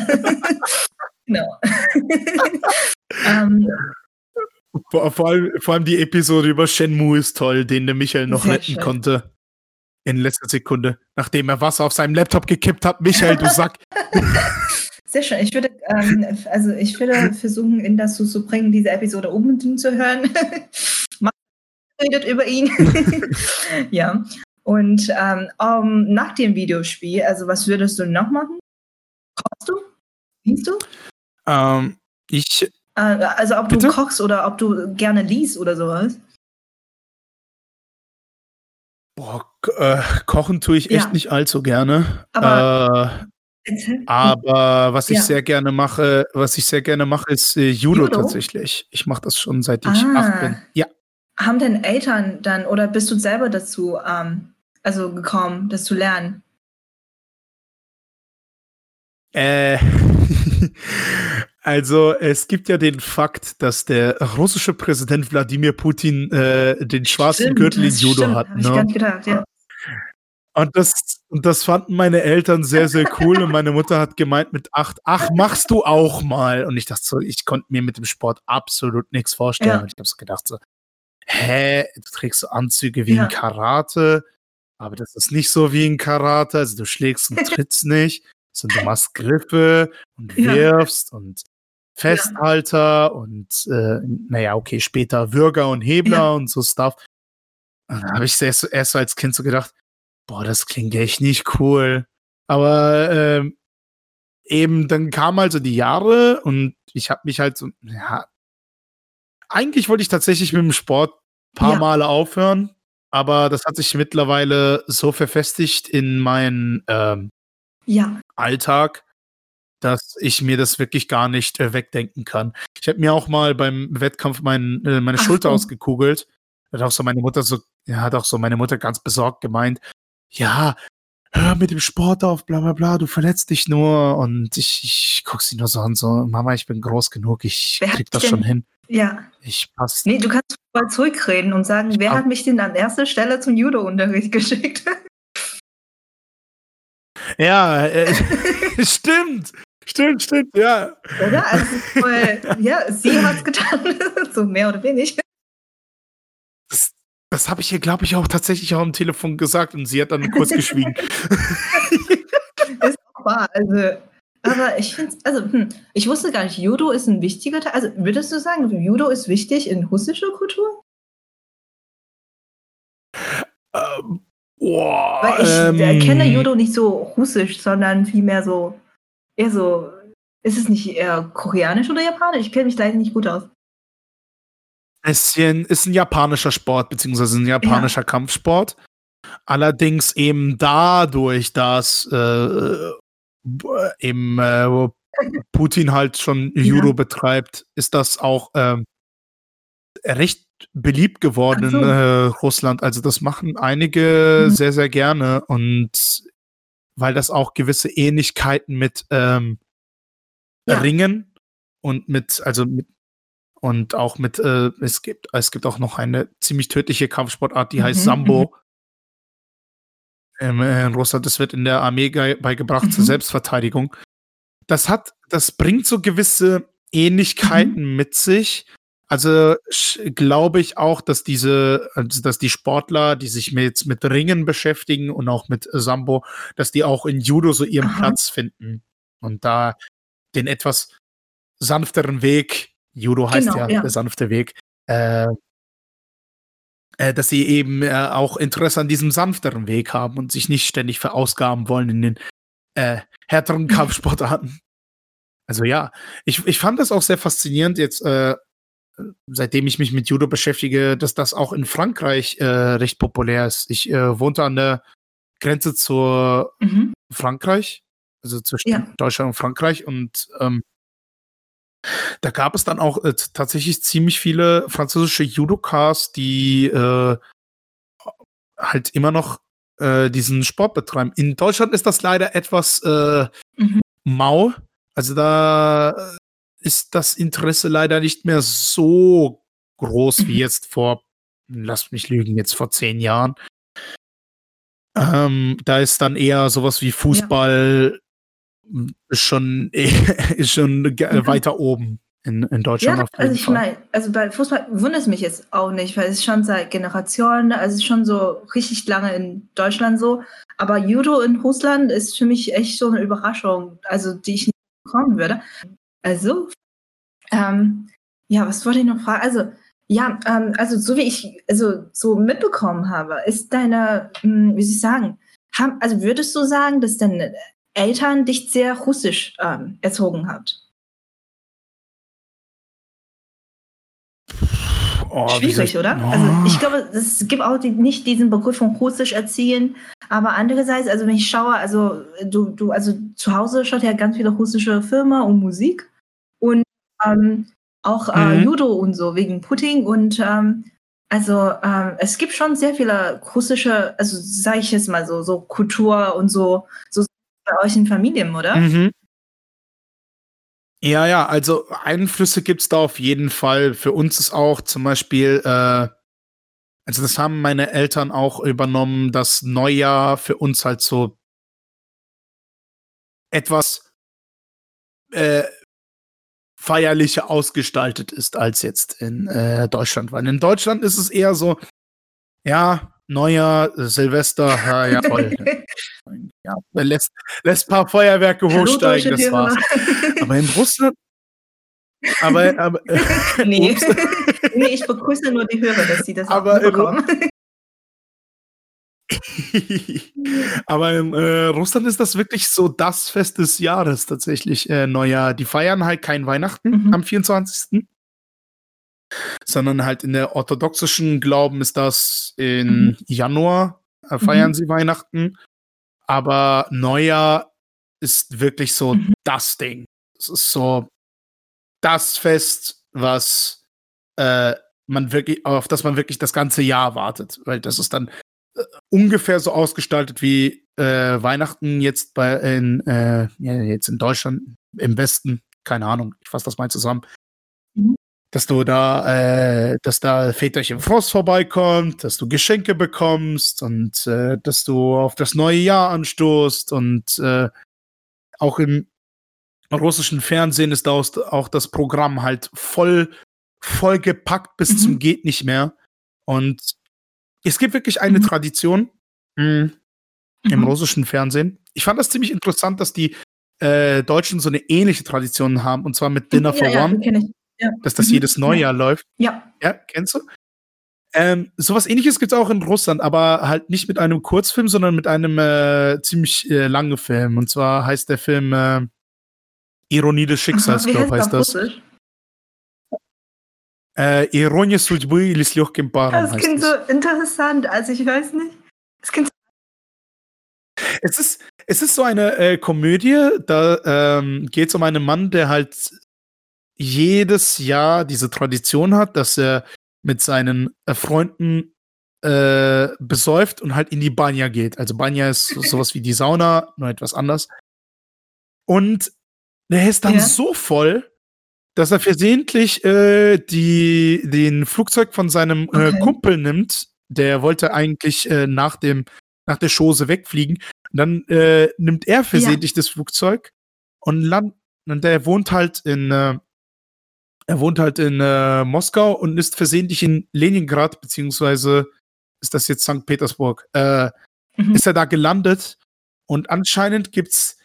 genau. ähm, vor, vor, allem, vor allem die Episode über Shenmue ist toll, den der Michael noch retten schön. konnte. In letzter Sekunde, nachdem er Wasser auf seinem Laptop gekippt hat. Michael, du Sack. Sehr schön. Ich würde, ähm, also ich würde versuchen, ihn dazu zu bringen, diese Episode unbedingt zu hören. Man redet über ihn. ja. Und ähm, um, nach dem Videospiel, also was würdest du noch machen? Kochst du? Liest du? Ähm, ich. Äh, also ob bitte? du kochst oder ob du gerne liest oder sowas. Boah, äh, kochen tue ich echt ja. nicht allzu gerne. Aber äh, aber was ich ja. sehr gerne mache, was ich sehr gerne mache, ist äh, Judo, Judo, tatsächlich. Ich mache das schon seit ich ah. acht bin. Ja. Haben denn Eltern dann oder bist du selber dazu ähm, also gekommen, das zu lernen? Äh, also es gibt ja den Fakt, dass der russische Präsident Wladimir Putin äh, den schwarzen stimmt, Gürtel in Judo stimmt, hat. Ne? Ich gedacht, ja. Und das Und das fanden meine Eltern sehr, sehr cool. Und meine Mutter hat gemeint mit acht, ach, machst du auch mal. Und ich dachte so, ich konnte mir mit dem Sport absolut nichts vorstellen. Ja. Und ich habe so gedacht so, hä, du trägst so Anzüge wie ja. in Karate, aber das ist nicht so wie in Karate. Also du schlägst und trittst nicht, sondern du machst Griffe und wirfst ja. und Festhalter und äh, naja, okay, später Würger und Hebler und so Stuff. Und dann habe ich erst, erst so als Kind so gedacht, boah, das klingt echt nicht cool. Aber ähm, eben dann kamen also die Jahre und ich habe mich halt so, ja, eigentlich wollte ich tatsächlich mit dem Sport paar ja. Male aufhören, aber das hat sich mittlerweile so verfestigt in meinen ähm, ja. Alltag, dass ich mir das wirklich gar nicht äh, wegdenken kann. Ich habe mir auch mal beim Wettkampf mein, äh, meine Ach, Schulter oh. ausgekugelt. Hat auch so meine Mutter so, ja, hat auch so meine Mutter ganz besorgt gemeint, ja, hör mit dem Sport auf, bla bla bla, du verletzt dich nur. Und ich, ich guck sie nur so an, so, Mama, ich bin groß genug, ich wer krieg das denn, schon hin. Ja. Ich pass. Nee, du kannst mal zurückreden und sagen, wer hat mich denn an erster Stelle zum Judo-Unterricht geschickt? Ja, äh, stimmt. Stimmt, stimmt, ja. Oder? Also, voll, ja, sie hat's getan, so mehr oder weniger. Das, habe ich ihr, glaube ich, auch tatsächlich auch am Telefon gesagt und sie hat dann kurz geschwiegen. ist auch wahr. Also, aber ich finde also hm, ich wusste gar nicht, Judo ist ein wichtiger Teil. Also würdest du sagen, Judo ist wichtig in russischer Kultur? Ähm, boah, Weil ich ähm, kenne Judo nicht so russisch, sondern vielmehr so, eher so, ist es nicht eher koreanisch oder japanisch? Ich kenne mich leider nicht gut aus. Es ist ein japanischer Sport, beziehungsweise ein japanischer ja. Kampfsport. Allerdings eben dadurch, dass äh, eben äh, Putin halt schon Judo ja. betreibt, ist das auch ähm, recht beliebt geworden so. in äh, Russland. Also das machen einige mhm. sehr, sehr gerne und weil das auch gewisse Ähnlichkeiten mit ähm, ja. Ringen und mit, also mit und auch mit, äh, es gibt, es gibt auch noch eine ziemlich tödliche Kampfsportart, die mhm. heißt Sambo. Ähm, in Russland, das wird in der Armee beigebracht mhm. zur Selbstverteidigung. Das hat, das bringt so gewisse Ähnlichkeiten mhm. mit sich. Also glaube ich auch, dass diese, also dass die Sportler, die sich jetzt mit Ringen beschäftigen und auch mit Sambo, dass die auch in Judo so ihren Aha. Platz finden und da den etwas sanfteren Weg Judo heißt genau, ja, ja, der sanfte Weg. Äh, äh, dass sie eben äh, auch Interesse an diesem sanfteren Weg haben und sich nicht ständig verausgaben wollen in den äh, härteren Kampfsportarten. Also ja, ich, ich fand das auch sehr faszinierend jetzt, äh, seitdem ich mich mit Judo beschäftige, dass das auch in Frankreich äh, recht populär ist. Ich wohnte an der Grenze zu mhm. Frankreich, also zwischen ja. Deutschland und Frankreich und ähm, da gab es dann auch äh, tatsächlich ziemlich viele französische Judokas, die äh, halt immer noch äh, diesen Sport betreiben. In Deutschland ist das leider etwas äh, mhm. mau. Also da äh, ist das Interesse leider nicht mehr so groß mhm. wie jetzt vor, lasst mich lügen, jetzt vor zehn Jahren. Ähm, da ist dann eher sowas wie Fußball ist schon, ist schon mhm. weiter oben in, in Deutschland. Ja, also ich meine, also bei Fußball wundert es mich jetzt auch nicht, weil es schon seit Generationen, also schon so richtig lange in Deutschland so. Aber Judo in Russland ist für mich echt so eine Überraschung, also die ich nicht bekommen würde. Also, ähm, ja, was wollte ich noch fragen? Also, ja, ähm, also so wie ich also so mitbekommen habe, ist deine, mh, hm, wie soll ich sagen, haben, also würdest du sagen, dass deine Eltern dich sehr russisch ähm, erzogen hat? Oh, Schwierig, oder? Oh. Also ich glaube, es gibt auch die, nicht diesen Begriff von Russisch erziehen, aber andererseits, also wenn ich schaue, also du, du, also zu Hause schaut ja ganz viele russische Filme und Musik und ähm, auch äh, mhm. Judo und so wegen Putin und ähm, also ähm, es gibt schon sehr viele russische, also sage ich jetzt mal so, so Kultur und so, so bei euch in Familien, oder? Mhm. Ja, ja, also Einflüsse gibt es da auf jeden Fall. Für uns ist auch zum Beispiel, äh, also das haben meine Eltern auch übernommen, das Neujahr für uns halt so etwas äh, feierlicher ausgestaltet ist als jetzt in äh, Deutschland. Weil in Deutschland ist es eher so, ja, Neujahr, Silvester, ja, ja toll. ja, lässt, lässt ein paar Feuerwerke hochsteigen, das war's. Aber in Russland. Aber, aber nee. nee, ich begrüße nur die Hörer, dass sie das aber auch bekommen. Aber in äh, Russland ist das wirklich so das Fest des Jahres tatsächlich, äh, Neujahr. Die feiern halt kein Weihnachten mhm. am 24. Sondern halt in der orthodoxischen Glauben ist das in mhm. Januar, äh, feiern mhm. sie Weihnachten. Aber Neujahr ist wirklich so mhm. das Ding. Es ist so das Fest, was äh, man wirklich, auf das man wirklich das ganze Jahr wartet. Weil das ist dann ungefähr so ausgestaltet wie äh, Weihnachten jetzt bei in, äh, ja, jetzt in Deutschland im Westen. Keine Ahnung, ich fasse das mal zusammen. Dass du da, äh, dass da Väterchen Frost vorbeikommt, dass du Geschenke bekommst und äh, dass du auf das neue Jahr anstoßt und äh, auch im russischen Fernsehen ist auch, auch das Programm halt voll, voll gepackt bis mhm. zum geht nicht mehr. Und es gibt wirklich eine mhm. Tradition mh, im mhm. russischen Fernsehen. Ich fand das ziemlich interessant, dass die äh, Deutschen so eine ähnliche Tradition haben, und zwar mit Dinner ja, for ja, One Ja. Dass das mhm. jedes Neujahr läuft. Ja. Ja, kennst du? Ähm, sowas ähnliches gibt es auch in Russland, aber halt nicht mit einem Kurzfilm, sondern mit einem äh, ziemlich äh, langen Film. Und zwar heißt der Film äh, Ironie des Schicksals, glaube ich, heißt das. Russisch? Äh, Ironie судьбы или с легким паром. Das klingt so interessant, also ich weiß nicht. Das klingt es ist, es ist so eine äh, Komödie, da ähm, geht es um einen Mann, der halt jedes Jahr diese Tradition hat, dass er mit seinen äh, Freunden äh, besäuft und halt in die Banya geht. Also Banya ist sowas wie die Sauna, nur etwas anders. Und der ist dann ja. so voll, dass er versehentlich äh, die, den Flugzeug von seinem äh, okay. Kumpel nimmt. Der wollte eigentlich äh, nach, dem, nach der Chose wegfliegen. Und dann äh, nimmt er versehentlich ja. das Flugzeug und land und der wohnt halt in äh, er wohnt halt in äh, Moskau und ist versehentlich in Leningrad, beziehungsweise ist das jetzt St. Petersburg, äh, mhm. ist er da gelandet und anscheinend gibt's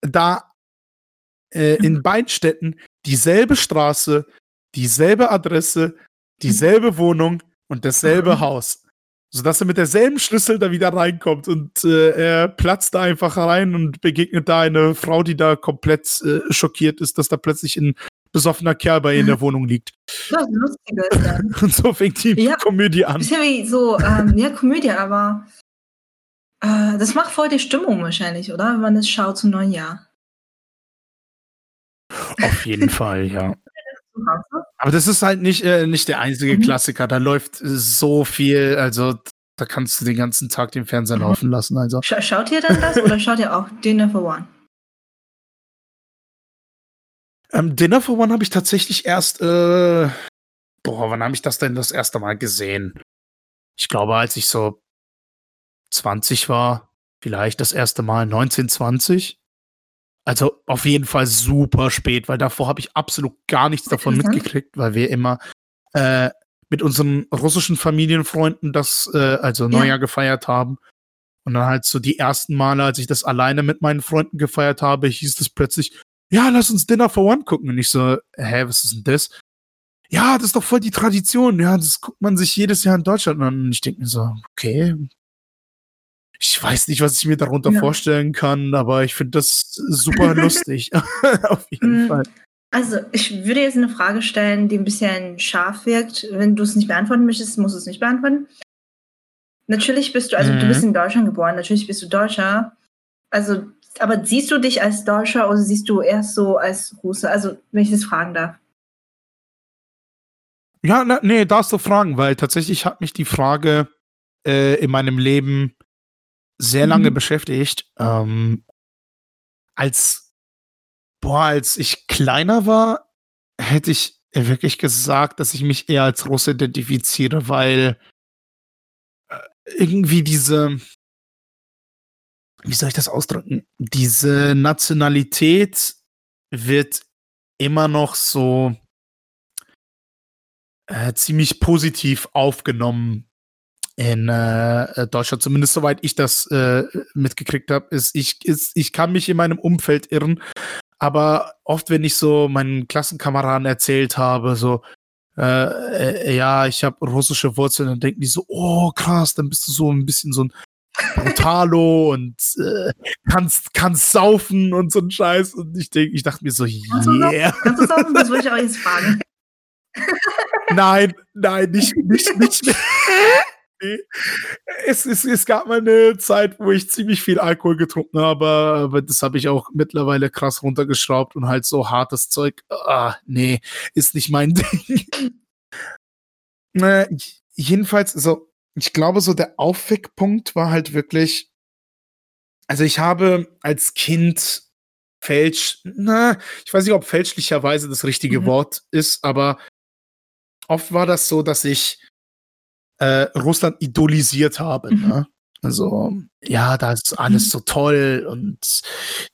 da äh, in beiden Städten dieselbe Straße, dieselbe Adresse, dieselbe Wohnung und dasselbe mhm. Haus. Sodass er mit derselben Schlüssel da wieder reinkommt und äh, er platzt da einfach rein und begegnet da eine Frau, die da komplett äh, schockiert ist, dass da plötzlich ein besoffener Kerl bei ihr in der Wohnung liegt. Das Lustige ist dann. Und so fängt die ja, Komödie an. Ist ja wie so, ähm, ja, Komödie, aber äh, das macht voll die Stimmung wahrscheinlich, oder? Wenn man es schaut zum neuen Jahr. Auf jeden Fall, ja. Aber das ist halt nicht, äh, nicht der einzige mhm. Klassiker. Da läuft so viel, also da kannst du den ganzen Tag den Fernseher mhm. laufen lassen. Also. Sch schaut ihr dann das oder schaut ihr auch Dinner for One? Ähm, Dinner for One habe ich tatsächlich erst, äh, boah, wann habe ich das denn das erste Mal gesehen? Ich glaube, als ich so 20 war, vielleicht das erste Mal 1920. Also auf jeden Fall super spät, weil davor habe ich absolut gar nichts davon mitgekriegt, weil wir immer äh, mit unseren russischen Familienfreunden das äh, also Neujahr ja. gefeiert haben. Und dann halt so die ersten Male, als ich das alleine mit meinen Freunden gefeiert habe, hieß es plötzlich, ja, lass uns Dinner for One gucken. Und ich so, hä, was ist denn das? Ja, das ist doch voll die Tradition. Ja, das guckt man sich jedes Jahr in Deutschland an. Und ich denke mir so, okay, ich weiß nicht, was ich mir darunter ja. vorstellen kann, aber ich finde das super lustig. Auf jeden mhm. Fall. Also, ich würde jetzt eine Frage stellen, die ein bisschen scharf wirkt. Wenn du es nicht beantworten möchtest, musst du es nicht beantworten. Natürlich bist du, also mhm. du bist in Deutschland geboren, natürlich bist du Deutscher. Also, aber siehst du dich als Deutscher oder siehst du erst so als Russe? Also, wenn ich das fragen darf. Ja, na, nee, darfst du fragen, weil tatsächlich hat mich die Frage äh, in meinem Leben sehr lange mhm. beschäftigt. Ähm, als, boah, als ich kleiner war, hätte ich wirklich gesagt, dass ich mich eher als Russe identifiziere, weil äh, irgendwie diese, wie soll ich das ausdrücken? Diese Nationalität wird immer noch so äh, ziemlich positiv aufgenommen in äh, Deutschland, zumindest soweit ich das äh, mitgekriegt habe, ist ich, ist, ich kann mich in meinem Umfeld irren, aber oft, wenn ich so meinen Klassenkameraden erzählt habe, so, äh, äh, ja, ich habe russische Wurzeln, dann denken die so, oh krass, dann bist du so ein bisschen so ein Brutalo und äh, kannst, kannst saufen und so ein Scheiß. Und ich denke, ich dachte mir so, yeah. Kannst du saufen? Das wollte ich auch jetzt fragen. nein, nein, nicht, nicht, nicht mehr. Es, es, es gab mal eine Zeit, wo ich ziemlich viel Alkohol getrunken habe, aber das habe ich auch mittlerweile krass runtergeschraubt und halt so hartes Zeug. Ah, nee, ist nicht mein Ding. äh, jedenfalls, so, ich glaube, so der Aufweckpunkt war halt wirklich, also ich habe als Kind fälsch, na, ich weiß nicht, ob fälschlicherweise das richtige mhm. Wort ist, aber oft war das so, dass ich äh, Russland idolisiert habe. Mhm. Ne? Also, ja, da ist alles mhm. so toll und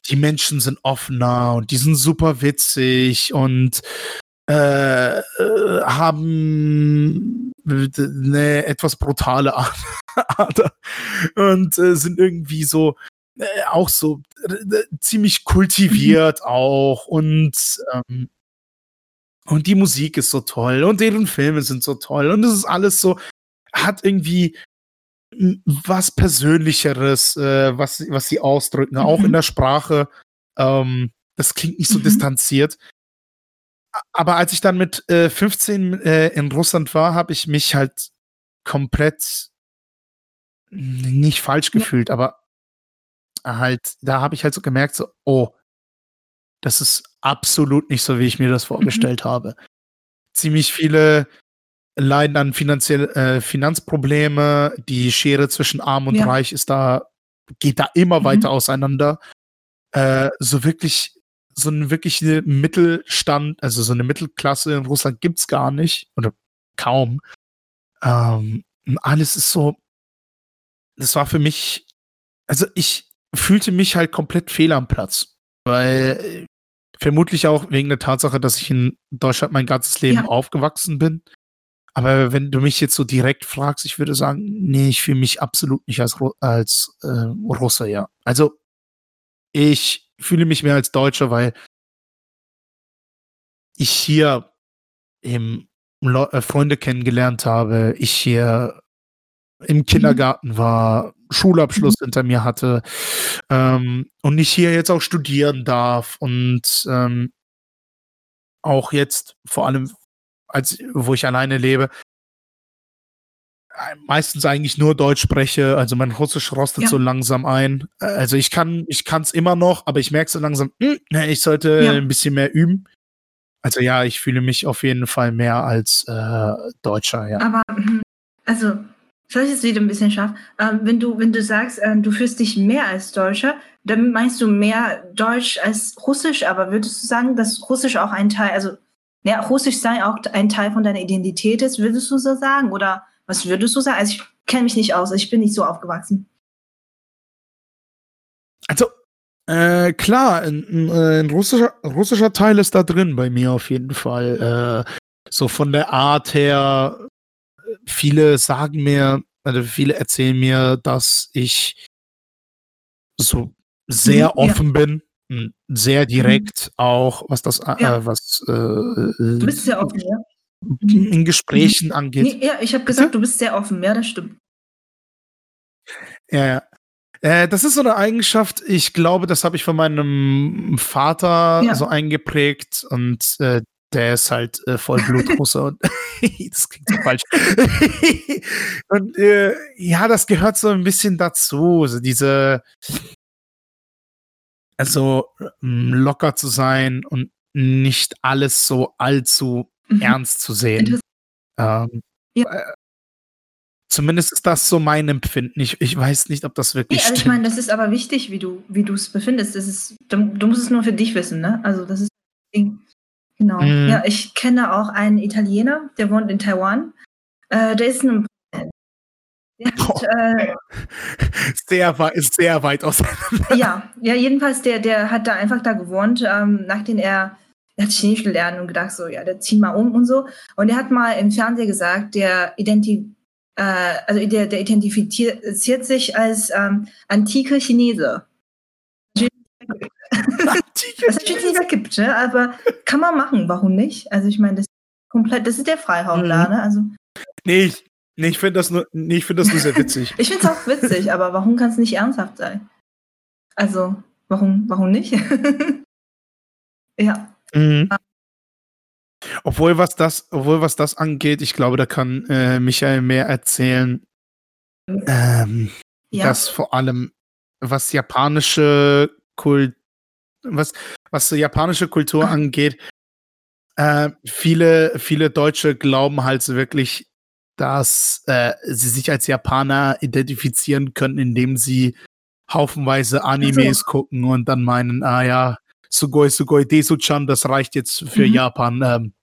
die Menschen sind offener und die sind super witzig und äh, äh, haben eine etwas brutale Art und äh, sind irgendwie so äh, auch so äh, ziemlich kultiviert mhm. auch und ähm, und die Musik ist so toll und deren Filme sind so toll und es ist alles so hat irgendwie was Persönlicheres, äh, was, was sie ausdrücken, mhm. auch in der Sprache. Ähm, das klingt nicht so mhm. distanziert. Aber als ich dann mit äh, 15 äh, in Russland war, habe ich mich halt komplett nicht falsch gefühlt, ja. aber halt, da habe ich halt so gemerkt, so, oh, das ist absolut nicht so, wie ich mir das mhm. vorgestellt mhm. habe. Ziemlich viele leiden an finanziell, äh, Finanzprobleme. Die Schere zwischen Arm und ja. Reich ist da, geht da immer mhm. weiter auseinander. Äh, so wirklich, so eine wirkliche Mittelstand, also so eine Mittelklasse in Russland gibt's gar nicht oder kaum. Ähm, alles ist so, das war für mich, also ich fühlte mich halt komplett fehl am Platz, weil vermutlich auch wegen der Tatsache, dass ich in Deutschland mein ganzes Leben ja. aufgewachsen bin. Aber wenn du mich jetzt so direkt fragst, ich würde sagen, nee, ich fühle mich absolut nicht als, als äh, Russe, ja. Also ich fühle mich mehr als Deutscher, weil ich hier eben äh, Freunde kennengelernt habe, ich hier im mhm. Kindergarten war, Schulabschluss mhm. hinter mir hatte ähm, und ich hier jetzt auch studieren darf und ähm, auch jetzt vor allem als wo ich alleine lebe, meistens eigentlich nur Deutsch spreche, also mein Russisch rostet ja. so langsam ein. Also ich kann, ich kann es immer noch, aber ich merke so langsam, mh, hm, ich sollte ja. ein bisschen mehr üben. Also ja, ich fühle mich auf jeden Fall mehr als äh, Deutscher, ja. Aber hm, also soll ich es wieder ein bisschen scharf? Ähm, wenn du, wenn du sagst, äh, du fühlst dich mehr als Deutscher, dann meinst du mehr Deutsch als Russisch, aber würdest du sagen, dass Russisch auch ein Teil, also ja, Russisch sei auch ein Teil von deiner Identität ist, würdest du so sagen? Oder was würdest du sagen? Also ich kenne mich nicht aus, ich bin nicht so aufgewachsen. Also, äh, klar, ein, ein, russischer, russischer Teil ist da drin bei mir auf jeden Fall. Äh, so von der Art her, viele sagen mir, also viele erzählen mir, dass ich so sehr mhm, offen ja. bin hm, sehr direkt mhm. auch, was das, äh, ja. was äh, du bist sehr offen, ja. In Gesprächen mhm. angeht. Nee, ja, ich habe gesagt, du bist sehr offen, ja, das stimmt. Ja, äh, das ist so eine Eigenschaft, ich glaube, das habe ich von meinem Vater ja. so eingeprägt und äh, der ist halt äh, Vollblutrusse und das klingt so falsch. und äh, ja, das gehört so ein bisschen dazu, so diese also ähm, locker zu sein und nicht alles so allzu mhm. ernst zu sehen. Ähm, ja. äh, zumindest ist das so mein Empfinden. Ich, ich weiß nicht, ob das wirklich nee, also stimmt. Ich meine, das ist aber wichtig, wie du wie du es befindest. Das ist, du, du, musst es nur für dich wissen, ne? Also das ist genau. Mhm. Ja, ich kenne auch einen Italiener, der wohnt in Taiwan. Äh, der ist ein Hat, äh, sehr, sehr weit auseinander. Ja, ja, jedenfalls, der, der hat da einfach da gewohnt, ähm, nachdem er, er hat Chinesisch gelernt und gedacht, so, ja, der zieht mal um und so. Und er hat mal im Fernsehen gesagt, der Identi äh, also der, der identifiziert sich als ähm, antike Chinese. Was es natürlich nicht gibt, ne? aber kann man machen, warum nicht? Also ich meine, das ist komplett, das ist der Freiraum mhm. da, ne? Also, nee, ich, nee, ich finde das, nur, nee, find das nur sehr witzig. ich finde es auch witzig, aber warum kann es nicht ernsthaft sein? Also, warum, warum nicht? ja. Mhm. Obwohl, was das, obwohl, was das angeht, ich glaube, da kann äh, Michael mehr erzählen. Ähm, ja. Dass vor allem, was japanische Kult, was, was japanische Kultur ah. angeht, äh, viele, viele Deutsche glauben halt wirklich, dass äh, sie sich als Japaner identifizieren können, indem sie haufenweise Animes also. gucken und dann meinen, ah ja, Sugoi Sugoi Desu-chan, das reicht jetzt für mhm. Japan. Ähm,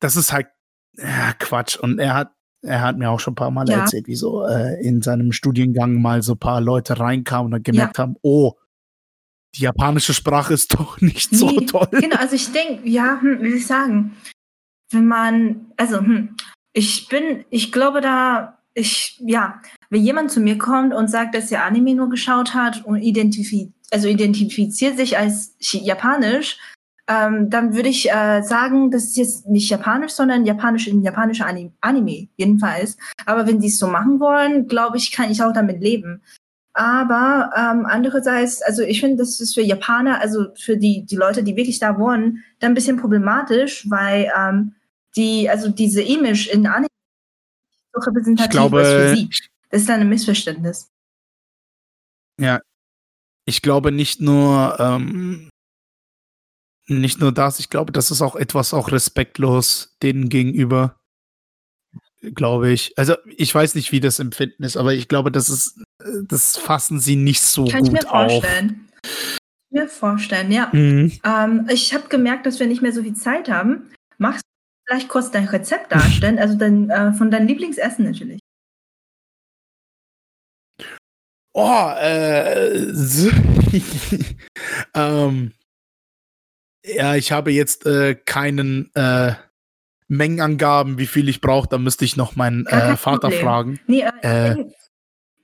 das ist halt ja, Quatsch. Und er hat, er hat mir auch schon ein paar Mal ja. erzählt, wie so äh, in seinem Studiengang mal so ein paar Leute reinkamen und dann gemerkt ja. haben, oh, die japanische Sprache ist doch nicht nee, so toll. Genau, also ich denke, ja, hm, wie soll ich sagen, wenn man, also hm, ich bin, ich glaube da, ich, ja, wenn jemand zu mir kommt und sagt, dass er Anime nur geschaut hat und identifiziert, also identifiziert sich als japanisch, ähm, dann würde ich äh, sagen, das ist jetzt nicht japanisch, sondern japanisch in japanischer Anime, jedenfalls. Aber wenn sie es so machen wollen, glaube ich, kann ich auch damit leben. Aber ähm, andererseits, also ich finde, das ist für Japaner, also für die, die Leute, die wirklich da wohnen, dann ein bisschen problematisch, weil ähm, die, also diese Image in Anime so repräsentativ glaube, ist für sie. Das ist dann ein Missverständnis. Ja. Ich glaube nicht nur, ähm, nicht nur das, ich glaube, das ist auch etwas auch respektlos denen gegenüber. Glaube ich. Also ich weiß nicht, wie das Empfinden ist, aber ich glaube, das ist, das fassen sie nicht so Kann gut ich mir vorstellen. Auf. Mir vorstellen, ja. Mhm. Ähm, ich habe gemerkt, dass wir nicht mehr so viel Zeit haben. Machst du vielleicht kurz dein Rezept darstellen, also dein, äh, von deinem Lieblingsessen natürlich. Oh, äh, ähm, ja, ich habe jetzt äh, keinen äh, Mengenangaben, wie viel ich brauche. Da müsste ich noch meinen äh, Vater Problem. fragen. Nee, äh, äh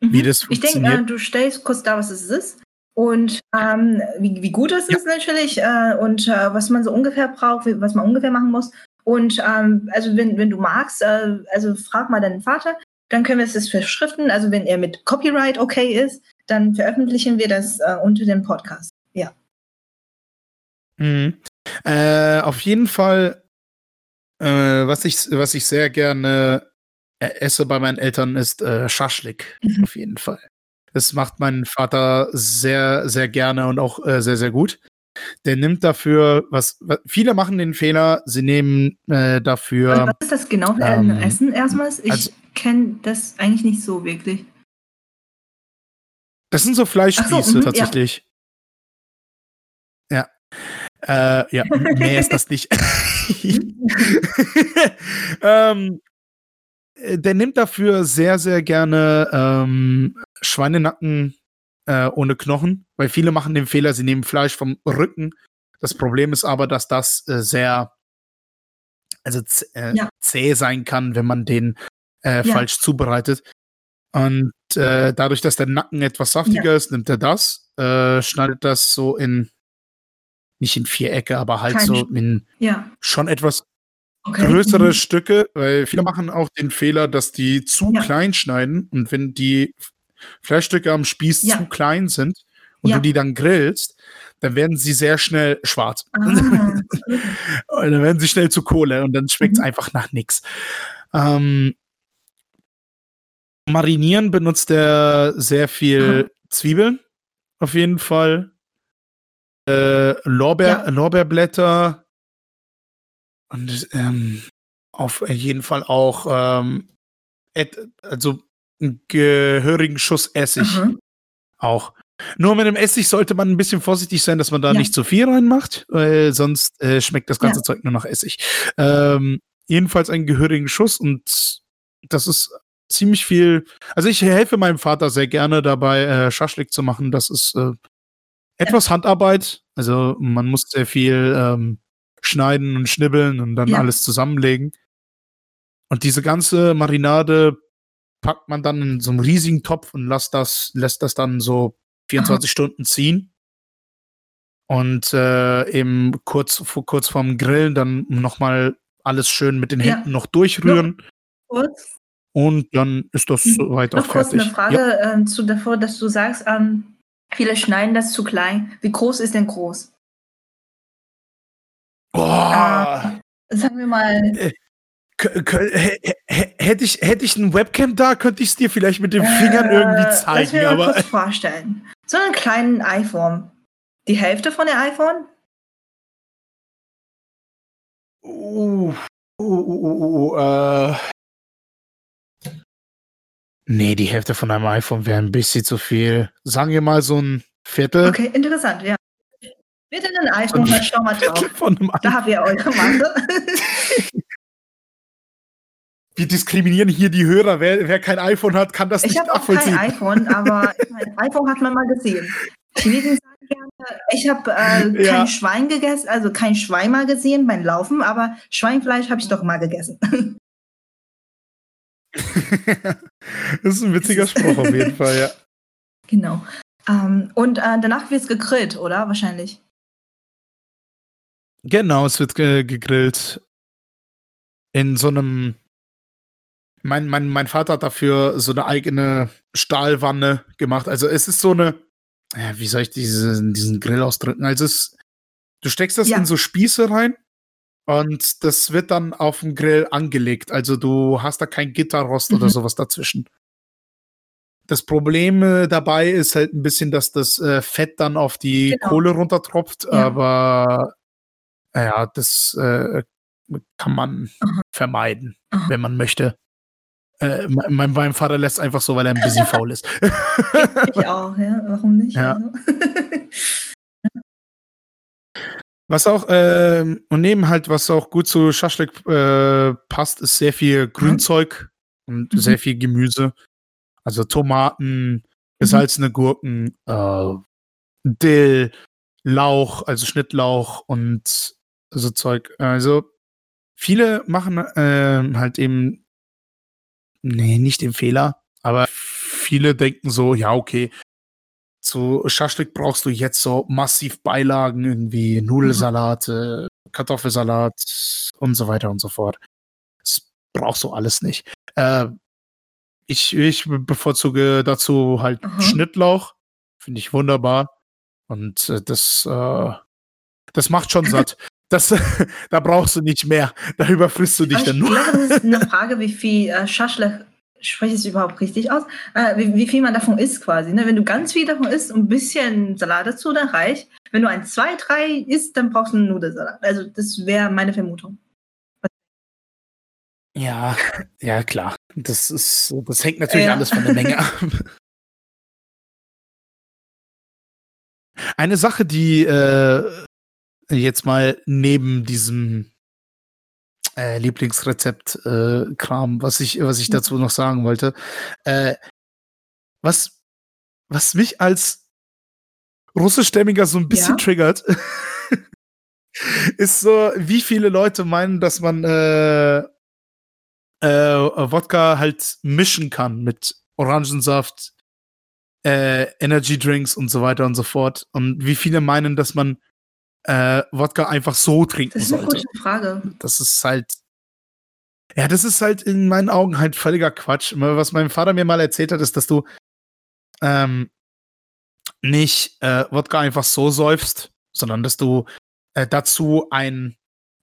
wie mhm. das Ich denke, äh, du stellst kurz da, was es ist. Und ähm, wie, wie, gut es ja. ist natürlich äh, und was man so ungefähr braucht, was man ungefähr machen muss. Und ähm, also wenn, wenn du magst, also frag mal deinen Vater, dann können wir es verschriften. Also wenn er mit Copyright okay ist, dann veröffentlichen wir das unter dem Podcast. Ja. Mhm. Äh, auf jeden Fall, äh, was, ich, was ich sehr gerne äh, esse bei meinen Eltern, ist äh, Schaschlik. Mhm. Auf jeden Fall. Das macht mein Vater sehr, sehr gerne und auch äh, sehr, sehr gut. Der nimmt dafür, was, was viele machen den Fehler, sie nehmen äh, dafür. was ist das genau für ein ähm, Essen erstmals? Ich also, kenne das eigentlich nicht so wirklich. Das sind so Fleischspieße so, mh, tatsächlich. Ja. Äh, ja, mehr ist das nicht. ähm, äh, der nimmt dafür sehr, sehr gerne ähm, Schweinenacken äh, ohne Knochen, weil viele machen den Fehler, sie nehmen Fleisch vom Rücken. Das Problem ist aber, dass das äh, sehr also äh, ja. zäh sein kann, wenn man den äh, ja. falsch zubereitet. Und äh, dadurch, dass der Nacken etwas saftiger ja. ist, nimmt er das, schneidet das so in nicht in Vierecke, aber halt Kein so in ja. schon etwas okay. größere mhm. Stücke, weil viele machen auch den Fehler, dass die zu ja. klein schneiden und wenn die Fleischstücke am Spieß ja. zu klein sind und du die dann grillst, dann werden sie sehr schnell schwarz. Ah. und dann werden sie schnell zu Kohle und dann schmeckt es mhm. einfach nach nichts. Ähm, marinieren benutzt er sehr viel ah. Zwiebeln, auf jeden Fall äh, Lorbeer, ja. Lorbeerblätter und ähm, auf jeden Fall auch ähm, also einen gehörigen Schuss Essig mhm. auch. Nur mit dem Essig sollte man ein bisschen vorsichtig sein, dass man da ja. nicht zu viel reinmacht, weil sonst äh, schmeckt das ganze ja. Zeug nur nach Essig. Ähm, jedenfalls einen gehörigen Schuss und das ist ziemlich viel. Also ich helfe meinem Vater sehr gerne dabei, äh, Schaschlik zu machen. Das ist äh, etwas ja. Handarbeit. Also man muss sehr viel ähm, schneiden und schnibbeln und dann alles zusammenlegen. Und diese ganze Marinade packt man dann in so einen riesigen Topf und lässt das, lässt das dann so 24 Aha. Stunden ziehen. Und äh, eben kurz, kurz vorm Grillen dann nochmal alles schön mit den Händen ja. noch durchrühren. Kurz. Und dann ist das mhm. soweit auch fertig. Noch kurz eine Frage ja. äh, zu davor, dass du sagst, ähm, viele schneiden das zu klein. Wie groß ist denn groß? Boah. Äh, sagen wir mal. Äh, hätte ich, hätte ich ein Webcam da, könnte ich es dir vielleicht mit den Fingern äh, irgendwie zeigen. Lass mir aber kurz vorstellen. So einen kleinen iPhone. Die Hälfte von der iPhone? Uh, uh, uh, uh, uh, uh. Nee, die Hälfte von einem iPhone wäre ein bisschen zu viel. Sagen wir mal so ein Viertel. Okay, interessant, ja. Bitte ein iPhone, dann schau mal drauf. Da habt ihr eure Masse. Wir diskriminieren hier die Hörer. Wer, wer kein iPhone hat, kann das ich nicht nachvollziehen. Ich habe kein iPhone, aber mein iPhone hat man mal gesehen. Chinesen sagen gerne, ich habe äh, ja. kein Schwein gegessen, also kein Schwein mal gesehen beim Laufen, aber Schweinfleisch habe ich doch mal gegessen. das ist ein witziger Spruch auf jeden Fall, ja. Genau. Ähm, und äh, danach wird es gegrillt, oder? Wahrscheinlich. Genau, es wird ge gegrillt. In so einem. Mein, mein, mein Vater hat dafür so eine eigene Stahlwanne gemacht. Also es ist so eine. Wie soll ich diese, diesen Grill ausdrücken? Also es, du steckst das ja. in so Spieße rein und das wird dann auf dem Grill angelegt. Also du hast da kein Gitterrost mhm. oder sowas dazwischen. Das Problem äh, dabei ist halt ein bisschen, dass das äh, Fett dann auf die genau. Kohle runtertropft, ja. aber ja, das äh, kann man Aha. vermeiden, Aha. wenn man möchte. Äh, mein, mein, Vater lässt einfach so, weil er ein bisschen faul ist. ich auch, ja. Warum nicht? Ja. Also. Was auch, äh, und neben halt, was auch gut zu Schaschlik äh, passt, ist sehr viel Grünzeug mhm. und mhm. sehr viel Gemüse. Also Tomaten, mhm. gesalzene Gurken, äh, Dill, Lauch, also Schnittlauch und so Zeug. Also viele machen äh, halt eben, nee, nicht den Fehler, aber viele denken so, ja, okay, zu Schaschlik brauchst du jetzt so massiv Beilagen, irgendwie Nudelsalate, Kartoffelsalat und so weiter und so fort. Das brauchst du alles nicht. Äh, ich, ich bevorzuge dazu halt mhm. Schnittlauch. Finde ich wunderbar. Und äh, das, äh, das macht schon satt. Das, da brauchst du nicht mehr. Da überfrisst du dich dann nur. Ich glaube, das ist eine Frage, wie viel äh, Schaschlik spreche ich es überhaupt richtig aus, äh, wie, wie, viel man davon isst quasi. Ne? Wenn du ganz viel davon isst und ein bisschen Salat dazu, dann reicht. Wenn du ein, zwei, drei isst, dann brauchst du einen Nudelsalat. Also das wäre meine Vermutung. Ja, ja klar. Das ist, das hängt natürlich ja. alles von der Menge ab. Eine Sache, die äh, jetzt mal neben diesem äh, Lieblingsrezept-Kram, äh, was ich, was ich dazu noch sagen wollte. Äh, was, was mich als russischstämmiger so ein bisschen ja? triggert, ist so, wie viele Leute meinen, dass man äh, äh, Wodka halt mischen kann mit Orangensaft, äh, Energy Drinks und so weiter und so fort. Und wie viele meinen, dass man äh, Wodka einfach so trinken Das ist eine sollte. gute Frage. Das ist halt. Ja, das ist halt in meinen Augen halt völliger Quatsch. Was mein Vater mir mal erzählt hat, ist, dass du ähm, nicht äh, Wodka einfach so säufst, sondern dass du äh, dazu ein,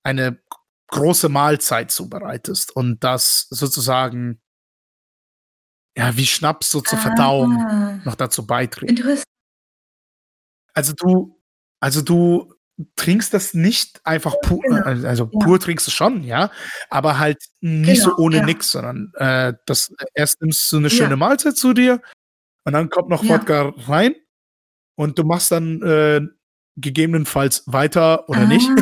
eine große Mahlzeit zubereitest und das sozusagen ja wie Schnaps so zur Verdauung ah. noch dazu beiträgt. Interessant. Also du, also du trinkst das nicht einfach pur, genau. Äh, also ja. pur trinkst du schon, ja, aber halt nicht genau, so ohne ja. nix, sondern äh, das erst nimmst du eine schöne ja. Mahlzeit zu dir und dann kommt noch Wodka rein und du machst dann äh, gegebenenfalls weiter oder ah. nicht.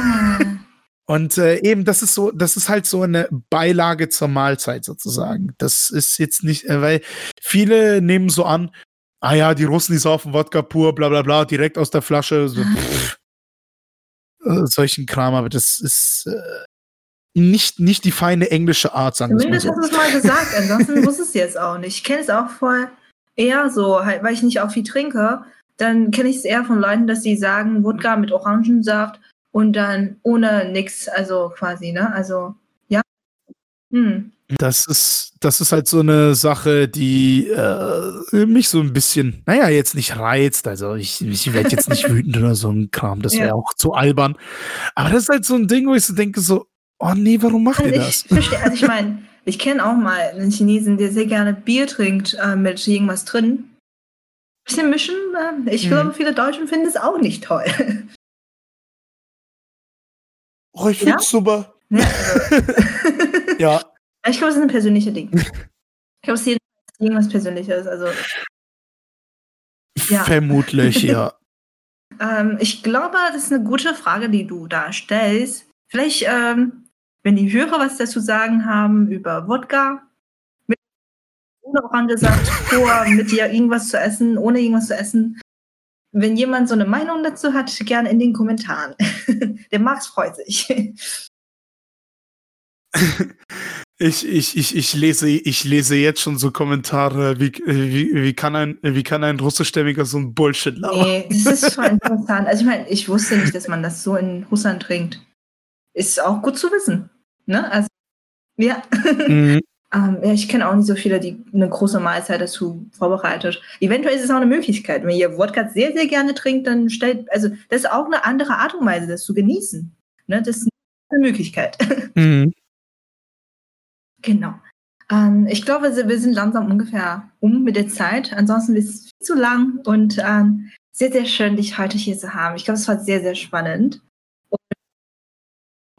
Und äh, eben, das ist so, das ist halt so eine Beilage zur Mahlzeit sozusagen. Das ist jetzt nicht, äh, weil viele nehmen so an, ah ja, die Russen, die saufen Wodka pur, bla bla bla, direkt aus der Flasche, so, pff, äh, solchen Kram, aber das ist äh, nicht, nicht die feine englische Art, sagen wir Zumindest hast du es mal gesagt, ansonsten wusste es jetzt auch nicht. Ich kenne es auch voll eher so, halt, weil ich nicht auch viel trinke, dann kenne ich es eher von Leuten, dass sie sagen, Wodka mit Orangensaft und dann ohne nix, also quasi, ne? Also, ja. Hm. Das ist, das ist halt so eine Sache, die äh, mich so ein bisschen, naja, jetzt nicht reizt. Also ich, ich werde jetzt nicht wütend oder so ein Kram, das wäre ja. auch zu albern. Aber das ist halt so ein Ding, wo ich so denke, so, oh nee, warum macht also ihr das? Ich verstehe, also ich meine, ich kenne auch mal einen Chinesen, der sehr gerne Bier trinkt äh, mit irgendwas drin. Bisschen mischen, äh, ich mhm. glaube, viele Deutschen finden es auch nicht toll. Oh, ich find's ja? super. Ja. Also. ja. Ich glaube, es ist ein persönliches Ding. Ich glaube, es ist irgendwas Persönliches. Also, ja. Vermutlich, ja. ähm, ich glaube, das ist eine gute Frage, die du da stellst. Vielleicht, ähm, wenn die Hörer was dazu sagen haben über Wodka, mit ohne Orangesaft vor, mit dir irgendwas zu essen, ohne irgendwas zu essen, wenn jemand so eine Meinung dazu hat, gerne in den Kommentaren. Der Max freut sich. Ich, ich, ich, ich, lese, ich lese jetzt schon so Kommentare, wie, wie, wie, kann, ein, wie kann ein russischstämmiger so ein Bullshit laufen? Nee, das ist schon interessant. Also ich meine, ich wusste nicht, dass man das so in Russland trinkt. Ist auch gut zu wissen. Ne? Also, ja. Mhm. Ähm, ja, ich kenne auch nicht so viele, die eine große Mahlzeit dazu vorbereitet. Eventuell ist es auch eine Möglichkeit. Wenn ihr Wodka sehr, sehr gerne trinkt, dann stellt, also das ist auch eine andere Art und Weise, das zu genießen. Ne? Das ist eine Möglichkeit. Mhm. Genau. Ähm, ich glaube, wir sind langsam ungefähr um mit der Zeit. Ansonsten ist es viel zu lang und ähm, sehr, sehr schön, dich heute hier zu haben. Ich glaube, es war sehr, sehr spannend. Und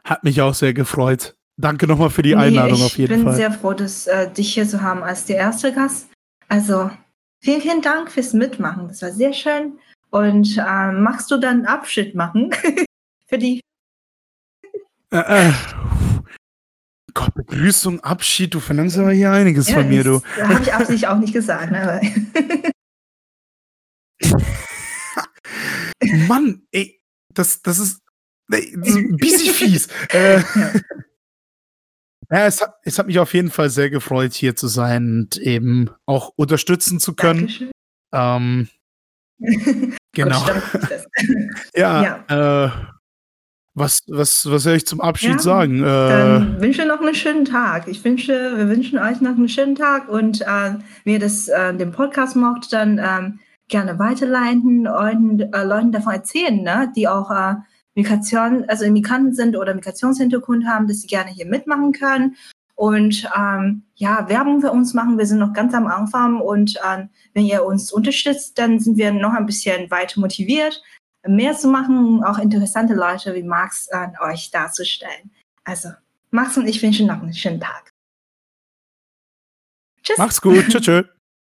Hat mich auch sehr gefreut. Danke nochmal für die nee, Einladung auf jeden Fall. Ich bin sehr froh, dass, äh, dich hier zu haben als der erste Gast. Also vielen, vielen Dank fürs Mitmachen. Das war sehr schön. Und äh, magst du dann Abschied machen für die? Äh, äh. Gott, Begrüßung, Abschied, du verlangst aber hier einiges ja, von mir, du. Das habe ich absichtlich auch nicht gesagt. Ne? Mann, ey, das, das ist, ey, das ist ein bisschen fies. äh, ja. Ja, es hat, es hat mich auf jeden Fall sehr gefreut, hier zu sein und eben auch unterstützen zu können. Ähm, genau. ja, ja. Äh, was, was, was soll ich zum Abschied ja, sagen? Äh, dann wünsche noch einen schönen Tag. Ich wünsche, wir wünschen euch noch einen schönen Tag und äh, wenn ihr das, äh, den Podcast mocht, dann ähm, gerne weiterleiten und äh, Leuten davon erzählen, ne, die auch äh, Migration, also Migranten sind oder Migrationshintergrund haben, dass sie gerne hier mitmachen können und ähm, ja, Werbung für uns machen. Wir sind noch ganz am Anfang und ähm, wenn ihr uns unterstützt, dann sind wir noch ein bisschen weiter motiviert, mehr zu machen, auch interessante Leute wie Max an euch darzustellen. Also, Max und ich wünschen noch einen schönen Tag. Tschüss. Mach's gut. Tschüss. tschüss.